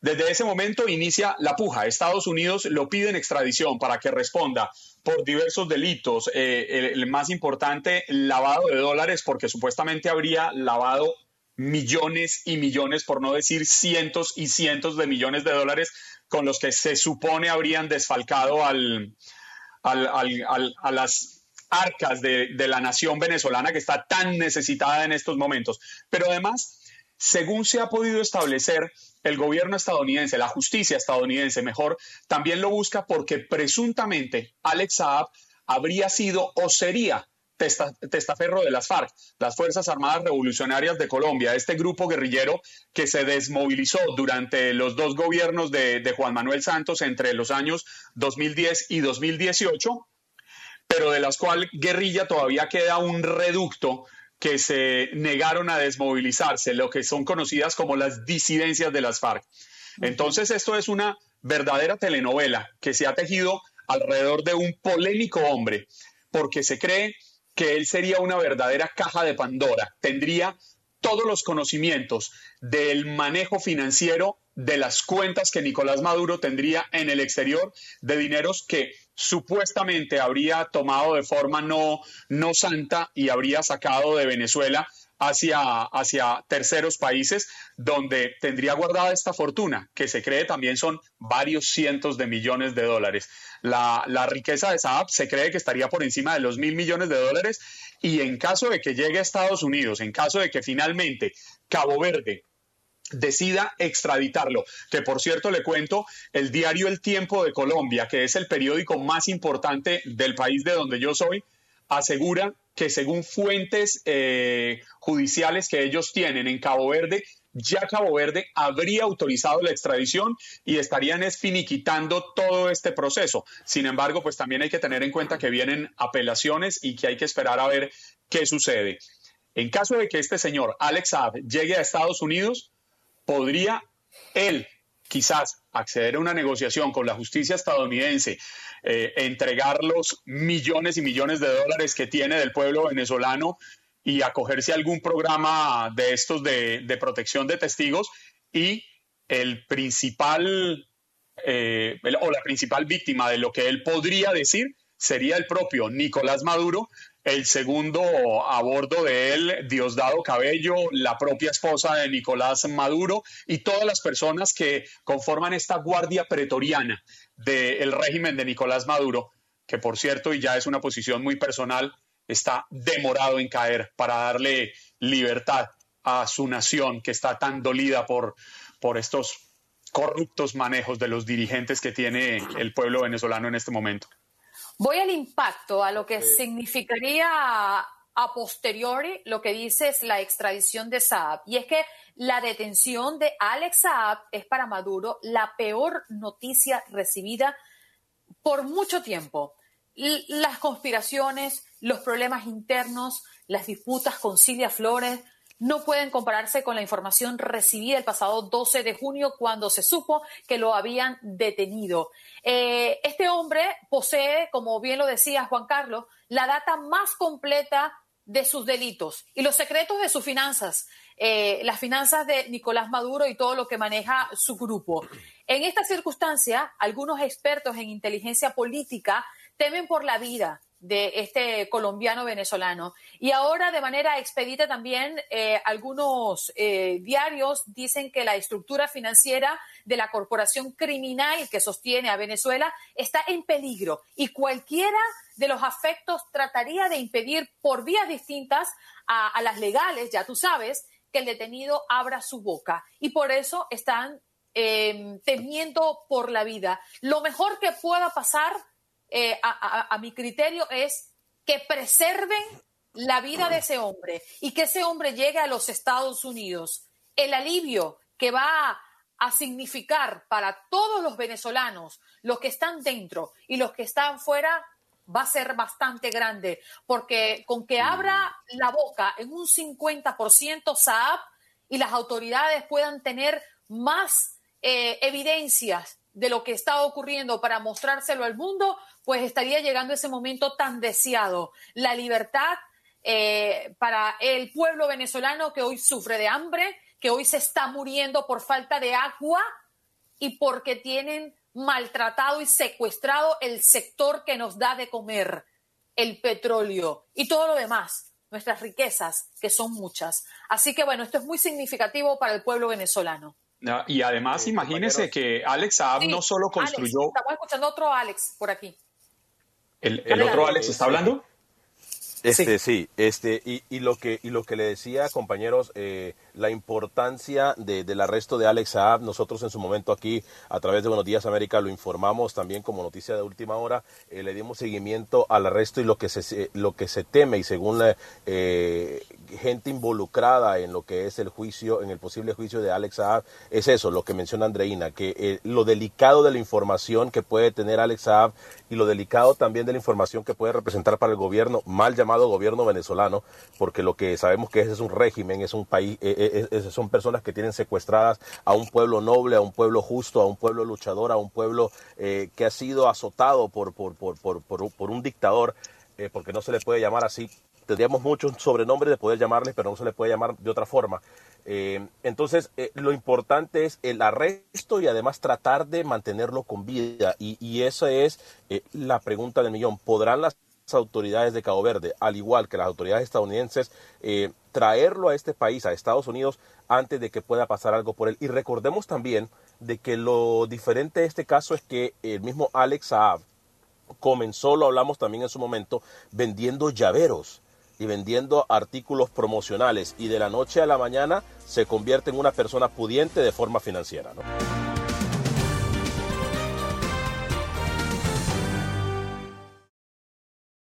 Desde ese momento inicia la puja. Estados Unidos lo pide en extradición para que responda por diversos delitos. Eh, el, el, más importante, lavado de dólares, porque supuestamente habría lavado millones y millones, por no decir cientos y cientos de millones de dólares con los que se supone habrían desfalcado al, a las arcas de, de la nación venezolana que está tan necesitada en estos momentos. Pero además, según se ha podido establecer, el gobierno estadounidense, la justicia estadounidense mejor, también lo busca porque presuntamente Alex Saab habría sido o sería testaferro de las FARC, las Fuerzas Armadas Revolucionarias de Colombia, este grupo guerrillero que se desmovilizó durante los dos gobiernos de, de Juan Manuel Santos entre los años 2010 y 2018, pero de las cuales guerrilla todavía queda un reducto que se negaron a desmovilizarse, lo que son conocidas como las disidencias de las FARC. Entonces, esto es una verdadera telenovela que se ha tejido alrededor de un polémico hombre, porque se cree que él sería una verdadera caja de Pandora, tendría todos los conocimientos del manejo financiero de las cuentas que Nicolás Maduro tendría en el exterior de dineros que supuestamente habría tomado de forma no, no santa y habría sacado de Venezuela hacia, hacia terceros países donde tendría guardada esta fortuna, que se cree también son varios cientos de millones de dólares. La, riqueza de Saab se cree que estaría por encima de los mil millones de dólares y en caso de que llegue a Estados Unidos, en caso de que finalmente Cabo Verde decida extraditarlo. Que por cierto le cuento, el diario El Tiempo de Colombia, que es el periódico más importante del país de donde yo soy, asegura que según fuentes eh, judiciales que ellos tienen en Cabo Verde, ya Cabo Verde habría autorizado la extradición y estarían esfiniquitando todo este proceso. Sin embargo, pues también hay que tener en cuenta que vienen apelaciones y que hay que esperar a ver qué sucede. En caso de que este señor, Alex Saab, llegue a Estados Unidos, podría él quizás acceder a una negociación con la justicia estadounidense, eh, entregar los millones y millones de dólares que tiene del pueblo venezolano y acogerse a algún programa de estos de, protección de testigos y el principal eh, o la principal víctima de lo que él podría decir sería el propio Nicolás Maduro, el segundo a bordo de él, Diosdado Cabello, la propia esposa de Nicolás Maduro y todas las personas que conforman esta guardia pretoriana del régimen de Nicolás Maduro, que por cierto, y ya es una posición muy personal, está demorado en caer para darle libertad a su nación que está tan dolida por, por estos corruptos manejos de los dirigentes que tiene el pueblo venezolano en este momento. Voy al impacto, a lo que significaría a posteriori lo que dice es la extradición de Saab. Y es que la detención de Alex Saab es para Maduro la peor noticia recibida por mucho tiempo. Las conspiraciones, los problemas internos, las disputas con Silvia Flores, no pueden compararse con la información recibida el pasado 12 de junio cuando se supo que lo habían detenido. Eh, este hombre posee, como bien lo decía Juan Carlos, la data más completa de sus delitos y los secretos de sus finanzas, eh, las finanzas de Nicolás Maduro y todo lo que maneja su grupo. En esta circunstancia, algunos expertos en inteligencia política temen por la vida de este colombiano venezolano. Y ahora, de manera expedita también, eh, algunos eh, diarios dicen que la estructura financiera de la corporación criminal que sostiene a Venezuela está en peligro y cualquiera de los afectos trataría de impedir por vías distintas a, las legales, ya tú sabes, que el detenido abra su boca. Y por eso están eh, temiendo por la vida. Lo mejor que pueda pasar eh, a, mi criterio, es que preserven la vida de ese hombre y que ese hombre llegue a los Estados Unidos. El alivio que va a significar para todos los venezolanos, los que están dentro y los que están fuera, va a ser bastante grande, porque con que abra la boca en un 50% Saab y las autoridades puedan tener más eh, evidencias de lo que está ocurriendo para mostrárselo al mundo, pues estaría llegando ese momento tan deseado. La libertad eh, para el pueblo venezolano que hoy sufre de hambre, que hoy se está muriendo por falta de agua y porque tienen maltratado y secuestrado el sector que nos da de comer, el petróleo y todo lo demás, nuestras riquezas, que son muchas. Así que bueno, esto es muy significativo para el pueblo venezolano. Y además, imagínese que Alex Saab no solo construyó. estamos escuchando otro Alex por aquí. ¿El, otro Alex está hablando? Este, sí, este, y, y, lo que, y lo que le decía, compañeros, eh, la importancia de, del arresto de Alex Saab, nosotros en su momento aquí, a través de Buenos Días América, lo informamos también como noticia de última hora, eh, le dimos seguimiento al arresto y lo que se, lo que se teme, y según la eh, gente involucrada en lo que es el juicio, en el posible juicio de Alex Saab, es eso, lo que menciona Andreina, que eh, lo delicado de la información que puede tener Alex Saab y lo delicado también de la información que puede representar para el gobierno, mal llamado gobierno venezolano, porque lo que sabemos que ese es un régimen, es un país, eh, eh, son personas que tienen secuestradas a un pueblo noble, a un pueblo justo, a un pueblo luchador, a un pueblo eh, que ha sido azotado por, por, por, por, por un dictador, porque no se le puede llamar así. Tendríamos muchos sobrenombres de poder llamarles, pero no se le puede llamar de otra forma. Entonces, lo importante es el arresto y además tratar de mantenerlo con vida. Y, y esa es la pregunta del millón. ¿Podrán las autoridades de Cabo Verde, al igual que las autoridades estadounidenses, traerlo a este país, a Estados Unidos, antes de que pueda pasar algo por él? Y recordemos también de que lo diferente de este caso es que el mismo Alex Saab comenzó, lo hablamos también en su momento, vendiendo llaveros y vendiendo artículos promocionales y de la noche a la mañana se convierte en una persona pudiente de forma financiera.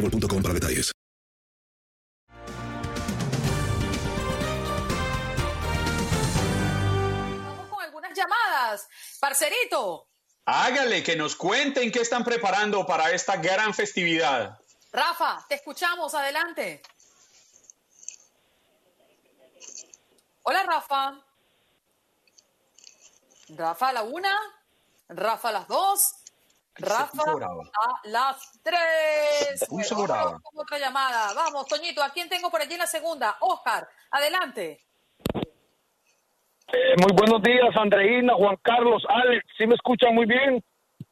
para detalles. Vamos con algunas llamadas. Parcerito. Hágale, que nos cuenten qué están preparando para esta gran festividad. Rafa, te escuchamos, adelante. Hola, Rafa. Rafa a la una, Rafa a las dos, Rafa a las tres. Bueno, vamos con otra llamada. Vamos, Toñito, ¿a quién tengo por allí en la segunda? Oscar, adelante. Eh, muy buenos días, Andreina, Juan Carlos, Alex. ¿Sí me escuchan muy bien?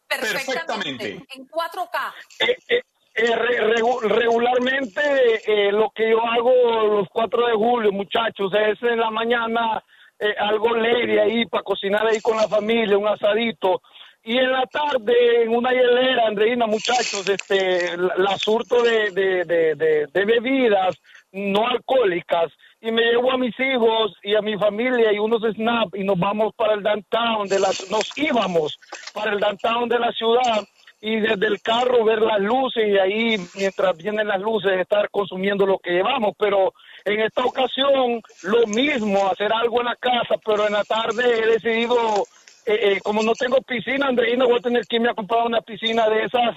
Perfectamente. En 4K. Eh, eh, eh, re- regu- regularmente eh, lo que yo hago los 4 de julio, muchachos, es en la mañana eh, algo lady ahí para cocinar ahí con la familia, un asadito. Y en la tarde, en una hielera, Andreina, muchachos, este, la, surto de, de- de bebidas no alcohólicas y me llevo a mis hijos y a mi familia y unos snap y nos vamos para el downtown de la, nos íbamos para el downtown de la ciudad y desde el carro ver las luces y ahí mientras vienen las luces estar consumiendo lo que llevamos, pero en esta ocasión lo mismo, hacer algo en la casa, pero en la tarde he decidido, eh, eh, como no tengo piscina, Andreina, voy a tener que irme a comprar una piscina de esas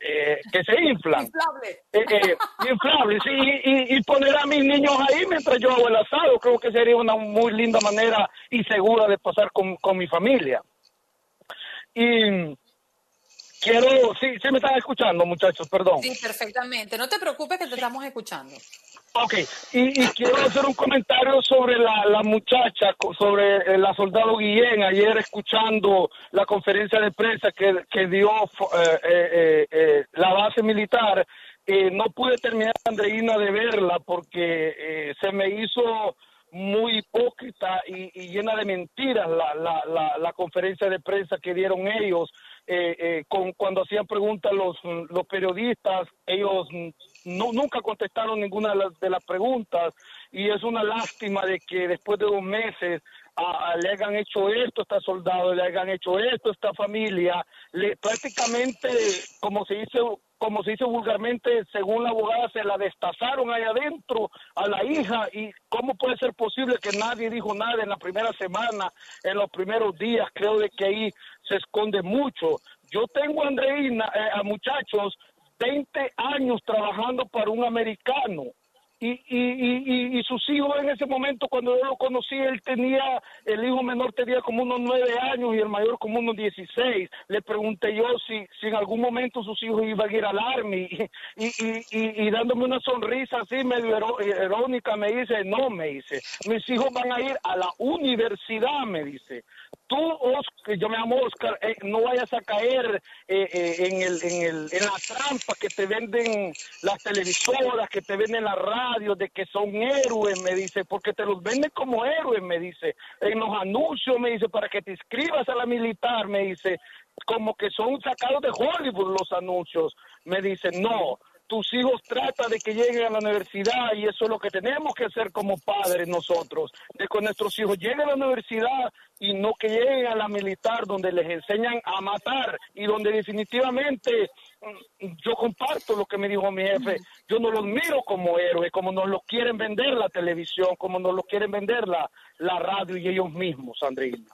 eh, que se inflan. Inflable. Eh, eh, inflable, sí, y, y- y poner a mis niños ahí mientras yo hago el asado, creo que sería una muy linda manera y segura de pasar con, con mi familia. Y quiero, sí, sí me están escuchando, muchachos, perdón. Sí, perfectamente. No te preocupes que te estamos escuchando. Ok, y, y quiero hacer un comentario sobre la, la muchacha, sobre la soldado Guillén, ayer escuchando la conferencia de prensa que, que dio eh, eh, eh, eh, la base militar. Eh, no pude terminar, Andreina, de verla porque eh, se me hizo muy hipócrita y, y llena de mentiras la, la, la, la conferencia de prensa que dieron ellos. Eh, eh, con, cuando hacían preguntas los, los periodistas, ellos no, nunca contestaron ninguna de las, preguntas y es una lástima de que después de dos meses le hayan hecho esto a esta soldado, le hayan hecho esto a esta familia, le, prácticamente, como se dice como se dice vulgarmente, según la abogada, se la destazaron ahí adentro a la hija. ¿Y cómo puede ser posible que nadie dijo nada en la primera semana, en los primeros días? Creo de que ahí se esconde mucho. Yo tengo, Andreina, eh, a muchachos, 20 años trabajando para un americano y, y, y, sus hijos en ese momento, cuando yo lo conocí, él tenía, el hijo menor tenía como unos nueve años y el mayor como unos dieciséis. Le pregunté yo si, si en algún momento sus hijos iban a ir al Army y, dándome una sonrisa así medio irónica me dice, no, me dice, mis hijos van a ir a la universidad, me dice. Tú, Oscar, yo me llamo Oscar, eh, no vayas a caer eh, eh, en, el, en, el, en la trampa que te venden las televisoras, que te venden la radio, de que son héroes, me dice, porque te los venden como héroes, me dice, en los anuncios, me dice, para que te inscribas a la militar, me dice, como que son sacados de Hollywood los anuncios, me dice, no, tus hijos trata de que lleguen a la universidad y eso es lo que tenemos que hacer como padres nosotros, de que nuestros hijos lleguen a la universidad y no que lleguen a la militar donde les enseñan a matar y donde definitivamente mm, yo comparto lo que me dijo mi jefe, yo no los miro como héroes, como nos los quieren vender la televisión, como nos lo quieren vender la, la radio y ellos mismos, Andreina.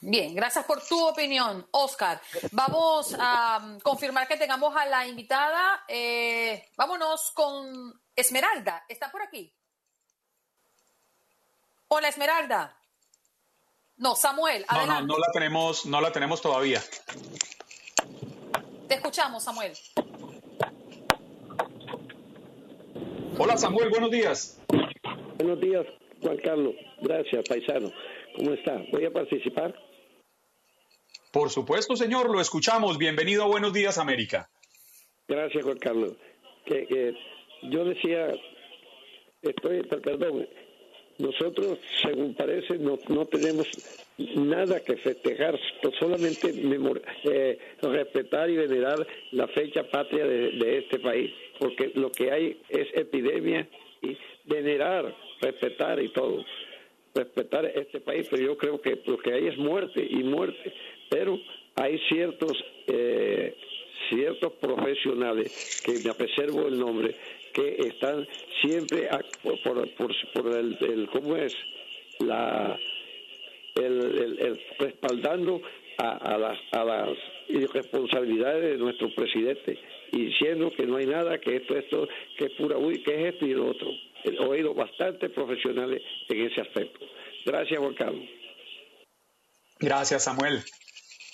Bien, gracias por tu opinión, Oscar. Vamos a mm, confirmar que tengamos a la invitada. Eh, vámonos con Esmeralda. ¿Está por aquí? Hola, Esmeralda. No, Samuel, No, no, no la tenemos, no la tenemos todavía. Te escuchamos, Samuel. Hola Samuel, buenos días. Buenos días, Juan Carlos. Gracias, paisano. ¿Cómo está? ¿Voy a participar? Por supuesto, señor, lo escuchamos. Bienvenido a Buenos Días América. Gracias, Juan Carlos. Que, que yo decía, estoy, per- perdón, nosotros, según parece, no, no tenemos nada que festejar, solamente memor- eh, respetar y venerar la fecha patria de, de este país, porque lo que hay es epidemia y venerar, respetar y todo. Respetar este país, pero yo creo que lo que hay es muerte y muerte. Pero hay ciertos eh, ciertos profesionales que me preservo el nombre que están siempre a- por, por, por- el, cómo es la el, el- respaldando a, a las a las irresponsabilidades de nuestro presidente y diciendo que no hay nada que esto esto que es pura que es esto y lo otro he oído bastante profesionales en ese aspecto gracias Juan Carlos Gracias, Samuel.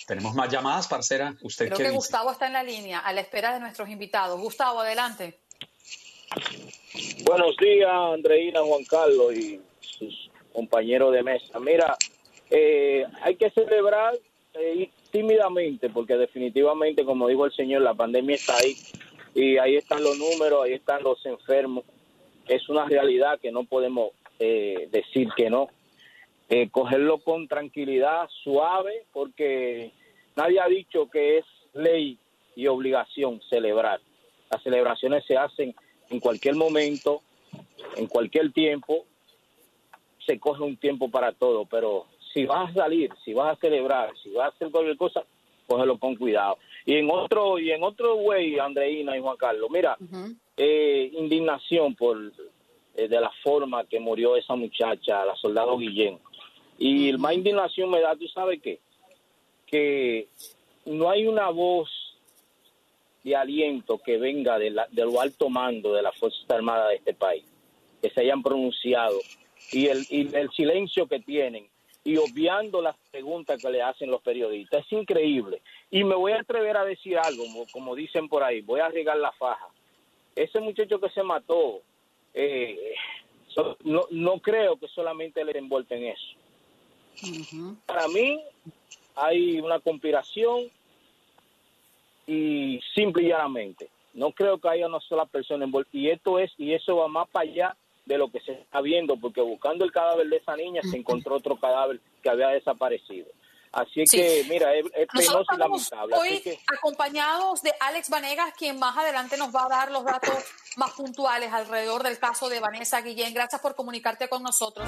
Tenemos más llamadas, parcera. ¿Usted Creo qué que dice? Gustavo está en la línea, a la espera de nuestros invitados. Gustavo, adelante. Buenos días, Andreina, Juan Carlos y sus compañeros de mesa. Mira, eh, hay que celebrar eh, tímidamente, porque definitivamente, como dijo el señor, la pandemia está ahí y ahí están los números, ahí están los enfermos. Es una realidad que no podemos eh, decir que no. Eh, cogerlo con tranquilidad, suave, porque nadie ha dicho que es ley y obligación celebrar. Las celebraciones se hacen en cualquier momento, en cualquier tiempo, se coge un tiempo para todo, pero si vas a salir, si vas a celebrar, si vas a hacer cualquier cosa, cógelo con cuidado. Y en otro, y en otro güey, Andreina y Juan Carlos, mira, eh, indignación por eh, de la forma que murió esa muchacha, la soldado Guillén. Y más indignación me da, ¿tú sabes qué? Que no hay una voz de aliento que venga de, la, de lo alto mando de las Fuerzas Armadas de este país, que se hayan pronunciado, y el, y el silencio que tienen, y obviando las preguntas que le hacen los periodistas. Es increíble. Y me voy a atrever a decir algo, como dicen por ahí, voy a arriesgar la faja. Ese muchacho que se mató, eh, so- no, no creo que solamente le envuelto en eso. Para mí hay una conspiración y simple y llanamente. No creo que haya una sola persona envuelta. Y esto es, y eso va más para allá de lo que se está viendo, porque buscando el cadáver de esa niña se encontró otro cadáver que había desaparecido. Así Sí. que, mira, es, es penoso y lamentable. hoy que, acompañados de Alex Vanegas, quien más adelante nos va a dar los datos más puntuales alrededor del caso de Vanessa Guillén. Gracias por comunicarte con nosotros.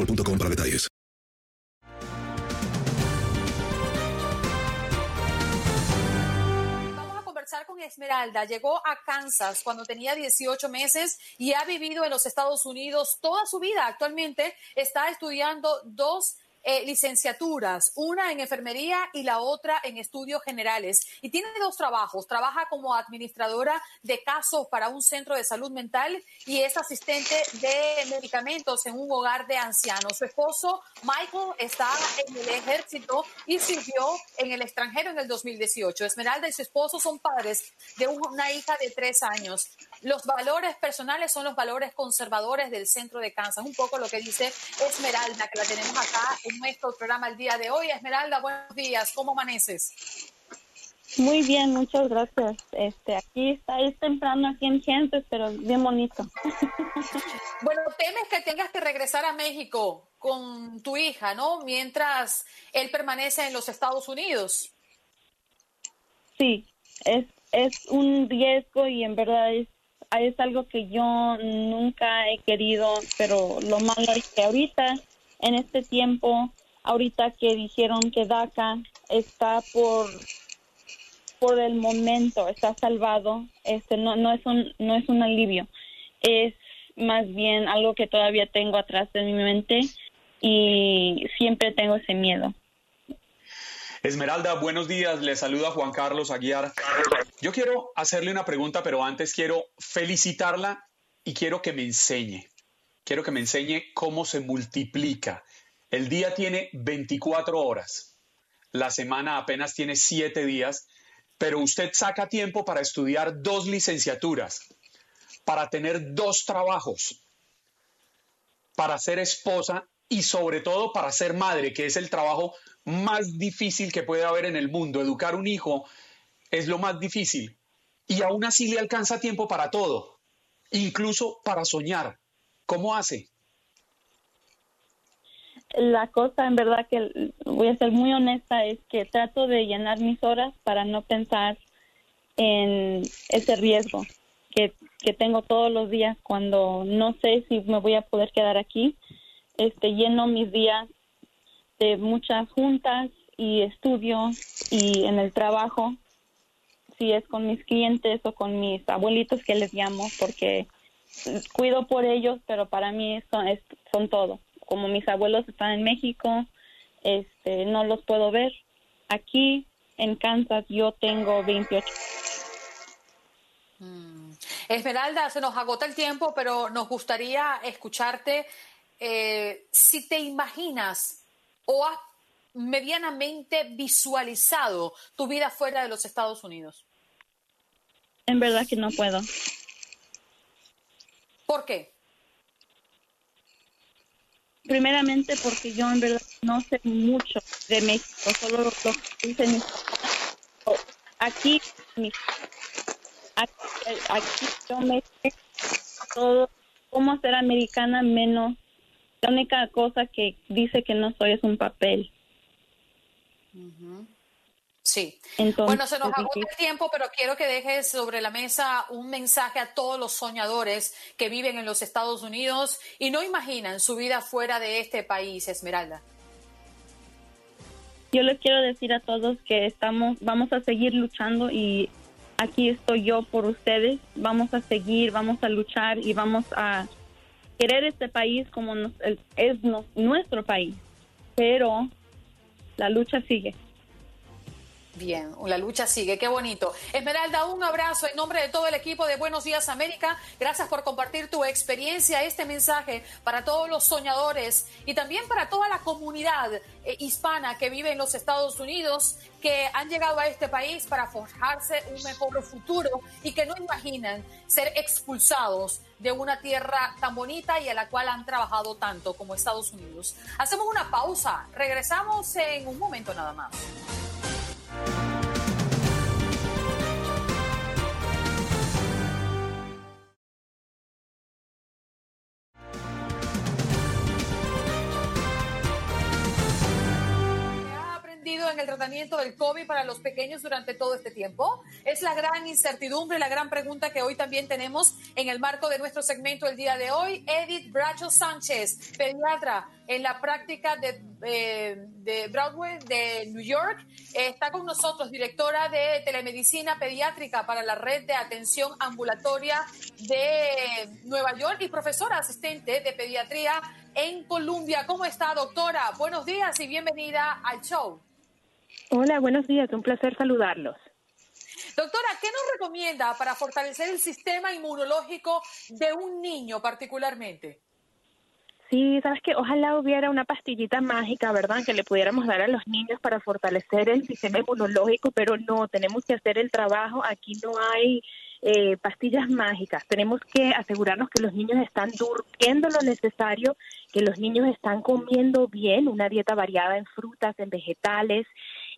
para detalles. Vamos a conversar con Esmeralda. Llegó a Kansas cuando tenía 18 meses y ha vivido en los Estados Unidos toda su vida. Actualmente está estudiando dos eh, licenciaturas, una en enfermería y la otra en estudios generales. Y tiene dos trabajos. Trabaja como administradora de casos para un centro de salud mental y es asistente de medicamentos en un hogar de ancianos. Su esposo, Michael, está en el ejército y sirvió en el extranjero en el 2018. Esmeralda y su esposo son padres de una hija de tres años. Los valores personales son los valores conservadores del centro de Kansas. Un poco lo que dice Esmeralda, que la tenemos acá en nuestro programa el día de hoy. Esmeralda, buenos días. ¿Cómo amaneces? Muy bien, muchas gracias. Este, aquí está, es temprano aquí en Gentes, pero bien bonito. Bueno, temes que tengas que regresar a México con tu hija, ¿no? Mientras él permanece en los Estados Unidos. Sí, es, es un riesgo y en verdad es, es algo que yo nunca he querido, pero lo malo es que ahorita, en este tiempo, ahorita que dijeron que DACA está por por el momento está salvado este no no es un no es un alivio. Es más bien algo que todavía tengo atrás de mi mente y siempre tengo ese miedo Esmeralda, buenos días. Le saluda Juan Carlos Aguiar. Yo quiero hacerle una pregunta, pero antes quiero felicitarla y quiero que me enseñe. Quiero que me enseñe cómo se multiplica. El día tiene 24 horas. La semana apenas tiene 7 días, pero usted saca tiempo para estudiar dos licenciaturas, para tener dos trabajos, para ser esposa y sobre todo para ser madre, que es el trabajo más difícil que puede haber en el mundo. Educar un hijo es lo más difícil. Y aún así le alcanza tiempo para todo, incluso para soñar. ¿Cómo hace? la cosa en verdad que voy a ser muy honesta es que trato de llenar mis horas para no pensar en ese riesgo que, que tengo todos los días cuando no sé si me voy a poder quedar aquí este lleno mis días de muchas juntas y estudios y en el trabajo si es con mis clientes o con mis abuelitos que les llamo porque cuido por ellos pero para mí son, es- son todo como mis abuelos están en México, este, no los puedo ver. Aquí en Kansas yo tengo 28. Esmeralda, se nos agota el tiempo, pero nos gustaría escucharte eh, si te imaginas o has medianamente visualizado tu vida fuera de los Estados Unidos. En verdad que no puedo. ¿Por qué? Primeramente porque yo en verdad no sé mucho de México, solo lo, que dicen aquí, aquí, aquí yo me sé todo cómo ser americana menos la única cosa que dice que no soy es un papel. Sí. Entonces, bueno, se nos agota el tiempo, pero quiero que dejes sobre la mesa un mensaje a todos los soñadores que viven en los Estados Unidos y no imaginan su vida fuera de este país, Esmeralda. Yo les quiero decir a todos que estamos, vamos a seguir luchando y aquí estoy yo por ustedes. Vamos a seguir, vamos a luchar y vamos a querer este país como nos- es nuestro país. Pero la lucha sigue. Bien, la lucha sigue, qué bonito. Esmeralda, un abrazo en nombre de todo el equipo de Buenos Días América. Gracias por compartir tu experiencia, este mensaje para todos los soñadores y también para toda la comunidad eh, hispana que vive en los Estados Unidos, que han llegado a este país para forjarse un mejor futuro y que no imaginan ser expulsados de una tierra tan bonita y a la cual han trabajado tanto como Estados Unidos. Hacemos una pausa, regresamos en un momento nada más. Ha en el tratamiento del COVID para los pequeños durante todo este tiempo? Es la gran incertidumbre, la gran pregunta que hoy también tenemos en el marco de nuestro segmento el día de hoy. Edith Bracho Sánchez, pediatra en la práctica de, eh, de Broadway de New York, está con nosotros, directora de telemedicina pediátrica para la red de atención ambulatoria de Nueva York y profesora asistente de pediatría en Columbia. ¿Cómo está, doctora? Buenos días y bienvenida al show. Hola, buenos días, un placer saludarlos. Doctora, ¿qué nos recomienda para fortalecer el sistema inmunológico de un niño particularmente? Sí, sabes que ojalá hubiera una pastillita mágica, ¿verdad? Que le pudiéramos dar a los niños para fortalecer el sistema inmunológico, pero no, tenemos que hacer el trabajo. Aquí no hay eh, pastillas mágicas. Tenemos que asegurarnos que los niños están durmiendo lo necesario, que los niños están comiendo bien, una dieta variada en frutas, en vegetales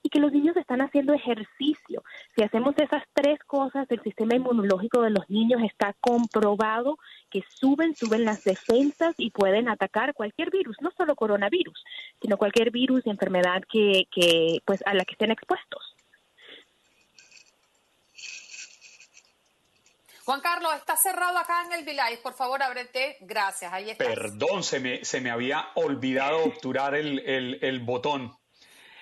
y que los niños están haciendo ejercicio. Si hacemos esas tres cosas, el sistema inmunológico de los niños está comprobado que suben, suben las defensas y pueden atacar cualquier virus, no solo coronavirus, sino cualquier virus y enfermedad que, que pues a la que estén expuestos. Juan Carlos, está cerrado acá en el Vilay. Por favor, ábrete. Gracias. Ahí está. Perdón, se me, se me había olvidado obturar el, el- el botón.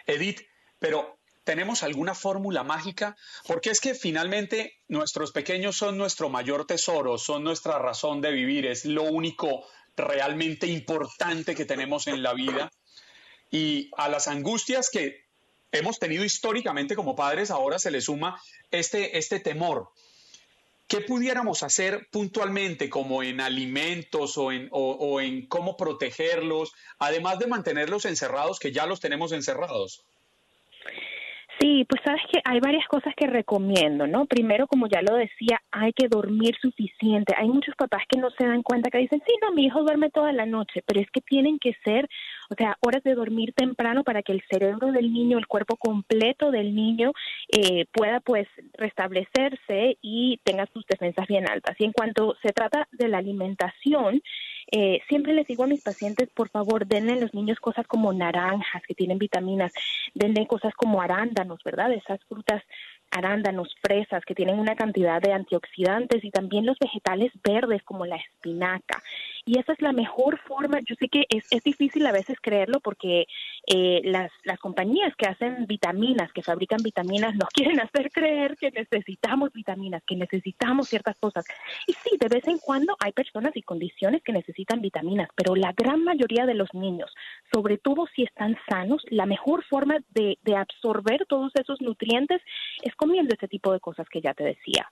Edith, pero ¿tenemos alguna fórmula mágica? Porque es que finalmente nuestros pequeños son nuestro mayor tesoro, son nuestra razón de vivir, es lo único realmente importante que tenemos en la vida. Y a las angustias que hemos tenido históricamente como padres, ahora se le suma este, este temor. ¿Qué pudiéramos hacer puntualmente, como en alimentos o en, o- o en cómo protegerlos, además de mantenerlos encerrados, que ya los tenemos encerrados? Sí, pues sabes que hay varias cosas que recomiendo, ¿no? Primero, como ya lo decía, hay que dormir suficiente. Hay muchos papás que no se dan cuenta que dicen, sí, no, mi hijo duerme toda la noche, pero es que tienen que ser, o sea, horas de dormir temprano para que el cerebro del niño, el cuerpo completo del niño eh, pueda pues restablecerse y tenga sus defensas bien altas. Y en cuanto se trata de la alimentación, eh, siempre les digo a mis pacientes, por favor, denle a los niños cosas como naranjas que tienen vitaminas, denle cosas como arándanos, ¿verdad? Esas frutas arándanos, fresas, que tienen una cantidad de antioxidantes y también los vegetales verdes como la espinaca. Y esa es la mejor forma. Yo sé que es, es difícil a veces creerlo porque eh, las, las compañías que hacen vitaminas, que fabrican vitaminas, nos quieren hacer creer que necesitamos vitaminas, que necesitamos ciertas cosas. Y sí, de vez en cuando hay personas y condiciones que necesitan vitaminas, pero la gran mayoría de los niños, sobre todo si están sanos, la mejor forma de, de absorber todos esos nutrientes es comiendo ese tipo de cosas que ya te decía.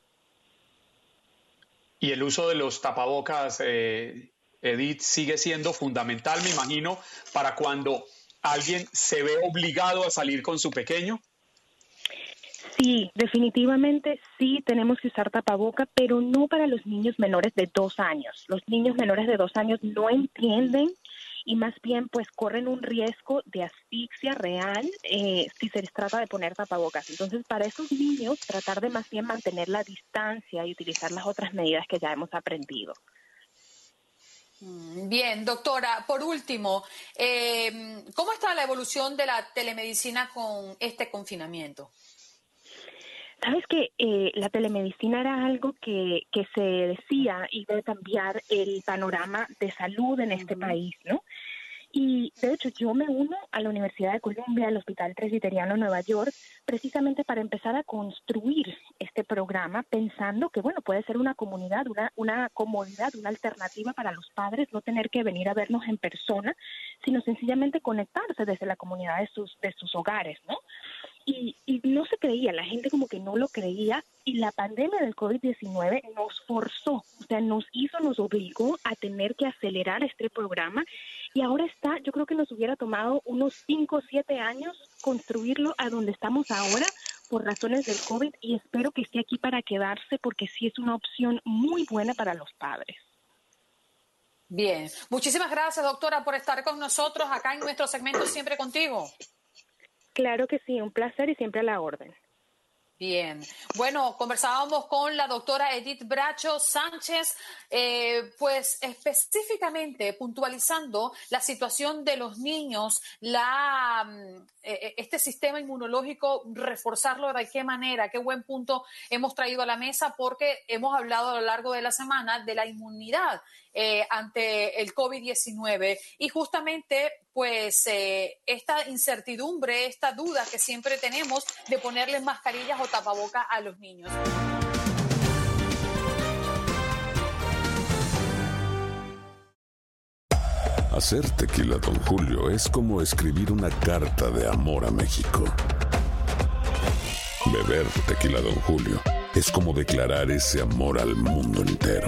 Y el uso de los tapabocas, eh, Edith, sigue siendo fundamental, me imagino, para cuando alguien se ve obligado a salir con su pequeño. Sí, definitivamente sí tenemos que usar tapaboca, pero no para los niños menores de dos años. Los niños menores de dos años no entienden y más bien pues corren un riesgo de asfixia real eh, si se les trata de poner tapabocas. Entonces para esos niños tratar de más bien mantener la distancia y utilizar las otras medidas que ya hemos aprendido. Mm, Bien, doctora, por último, eh, ¿cómo está la evolución de la telemedicina con este confinamiento? Sabes que eh, la telemedicina era algo que, que se decía iba a cambiar el panorama de salud en este país, ¿no? Y de hecho yo me uno a la Universidad de Columbia, al Hospital Presbiteriano de Nueva York, precisamente para empezar a construir este programa pensando que, bueno, puede ser una comunidad, una, una comodidad, una alternativa para los padres, no tener que venir a vernos en persona, sino sencillamente conectarse desde la comunidad de sus, de sus hogares, ¿no? Y, y no se creía, la gente como que no lo creía y la pandemia del COVID-19 nos forzó, o sea, nos hizo, nos obligó a tener que acelerar este programa y ahora está, yo creo que nos hubiera tomado unos 5 o 7 años construirlo a donde estamos ahora por razones del COVID y espero que esté aquí para quedarse porque sí es una opción muy buena para los padres. Bien, muchísimas gracias doctora por estar con nosotros acá en nuestro segmento Siempre contigo. Claro que sí, un placer y siempre a la orden. Bien, bueno, conversábamos con la doctora Edith Bracho Sánchez, eh, pues específicamente puntualizando la situación de los niños, la, eh, este sistema inmunológico, reforzarlo de qué manera, qué buen punto hemos traído a la mesa porque hemos hablado a lo largo de la semana de la inmunidad eh, ante el COVID-19 y justamente pues eh, esta incertidumbre, esta duda que siempre tenemos de ponerles mascarillas o tapaboca a los niños. Hacer tequila, Don Julio, es como escribir una carta de amor a México. Beber tequila, Don Julio, es como declarar ese amor al mundo entero.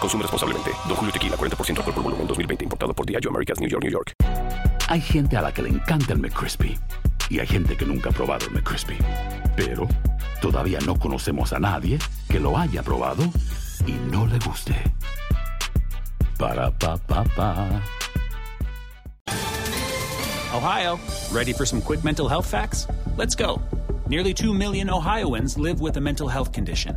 Consume responsablemente. Don Julio Tequila, 40% alcohol por volumen, 2020. Importado por Diageo Americas, New York, New York. Hay gente a la que le encanta el McCrispy y hay gente que nunca ha probado el McCrispy. Pero todavía no conocemos a nadie que lo haya probado y no le guste. Para pa pa pa. Ohio, ready for some quick mental health facts? Let's go. Nearly 2 million Ohioans live with a mental health condition.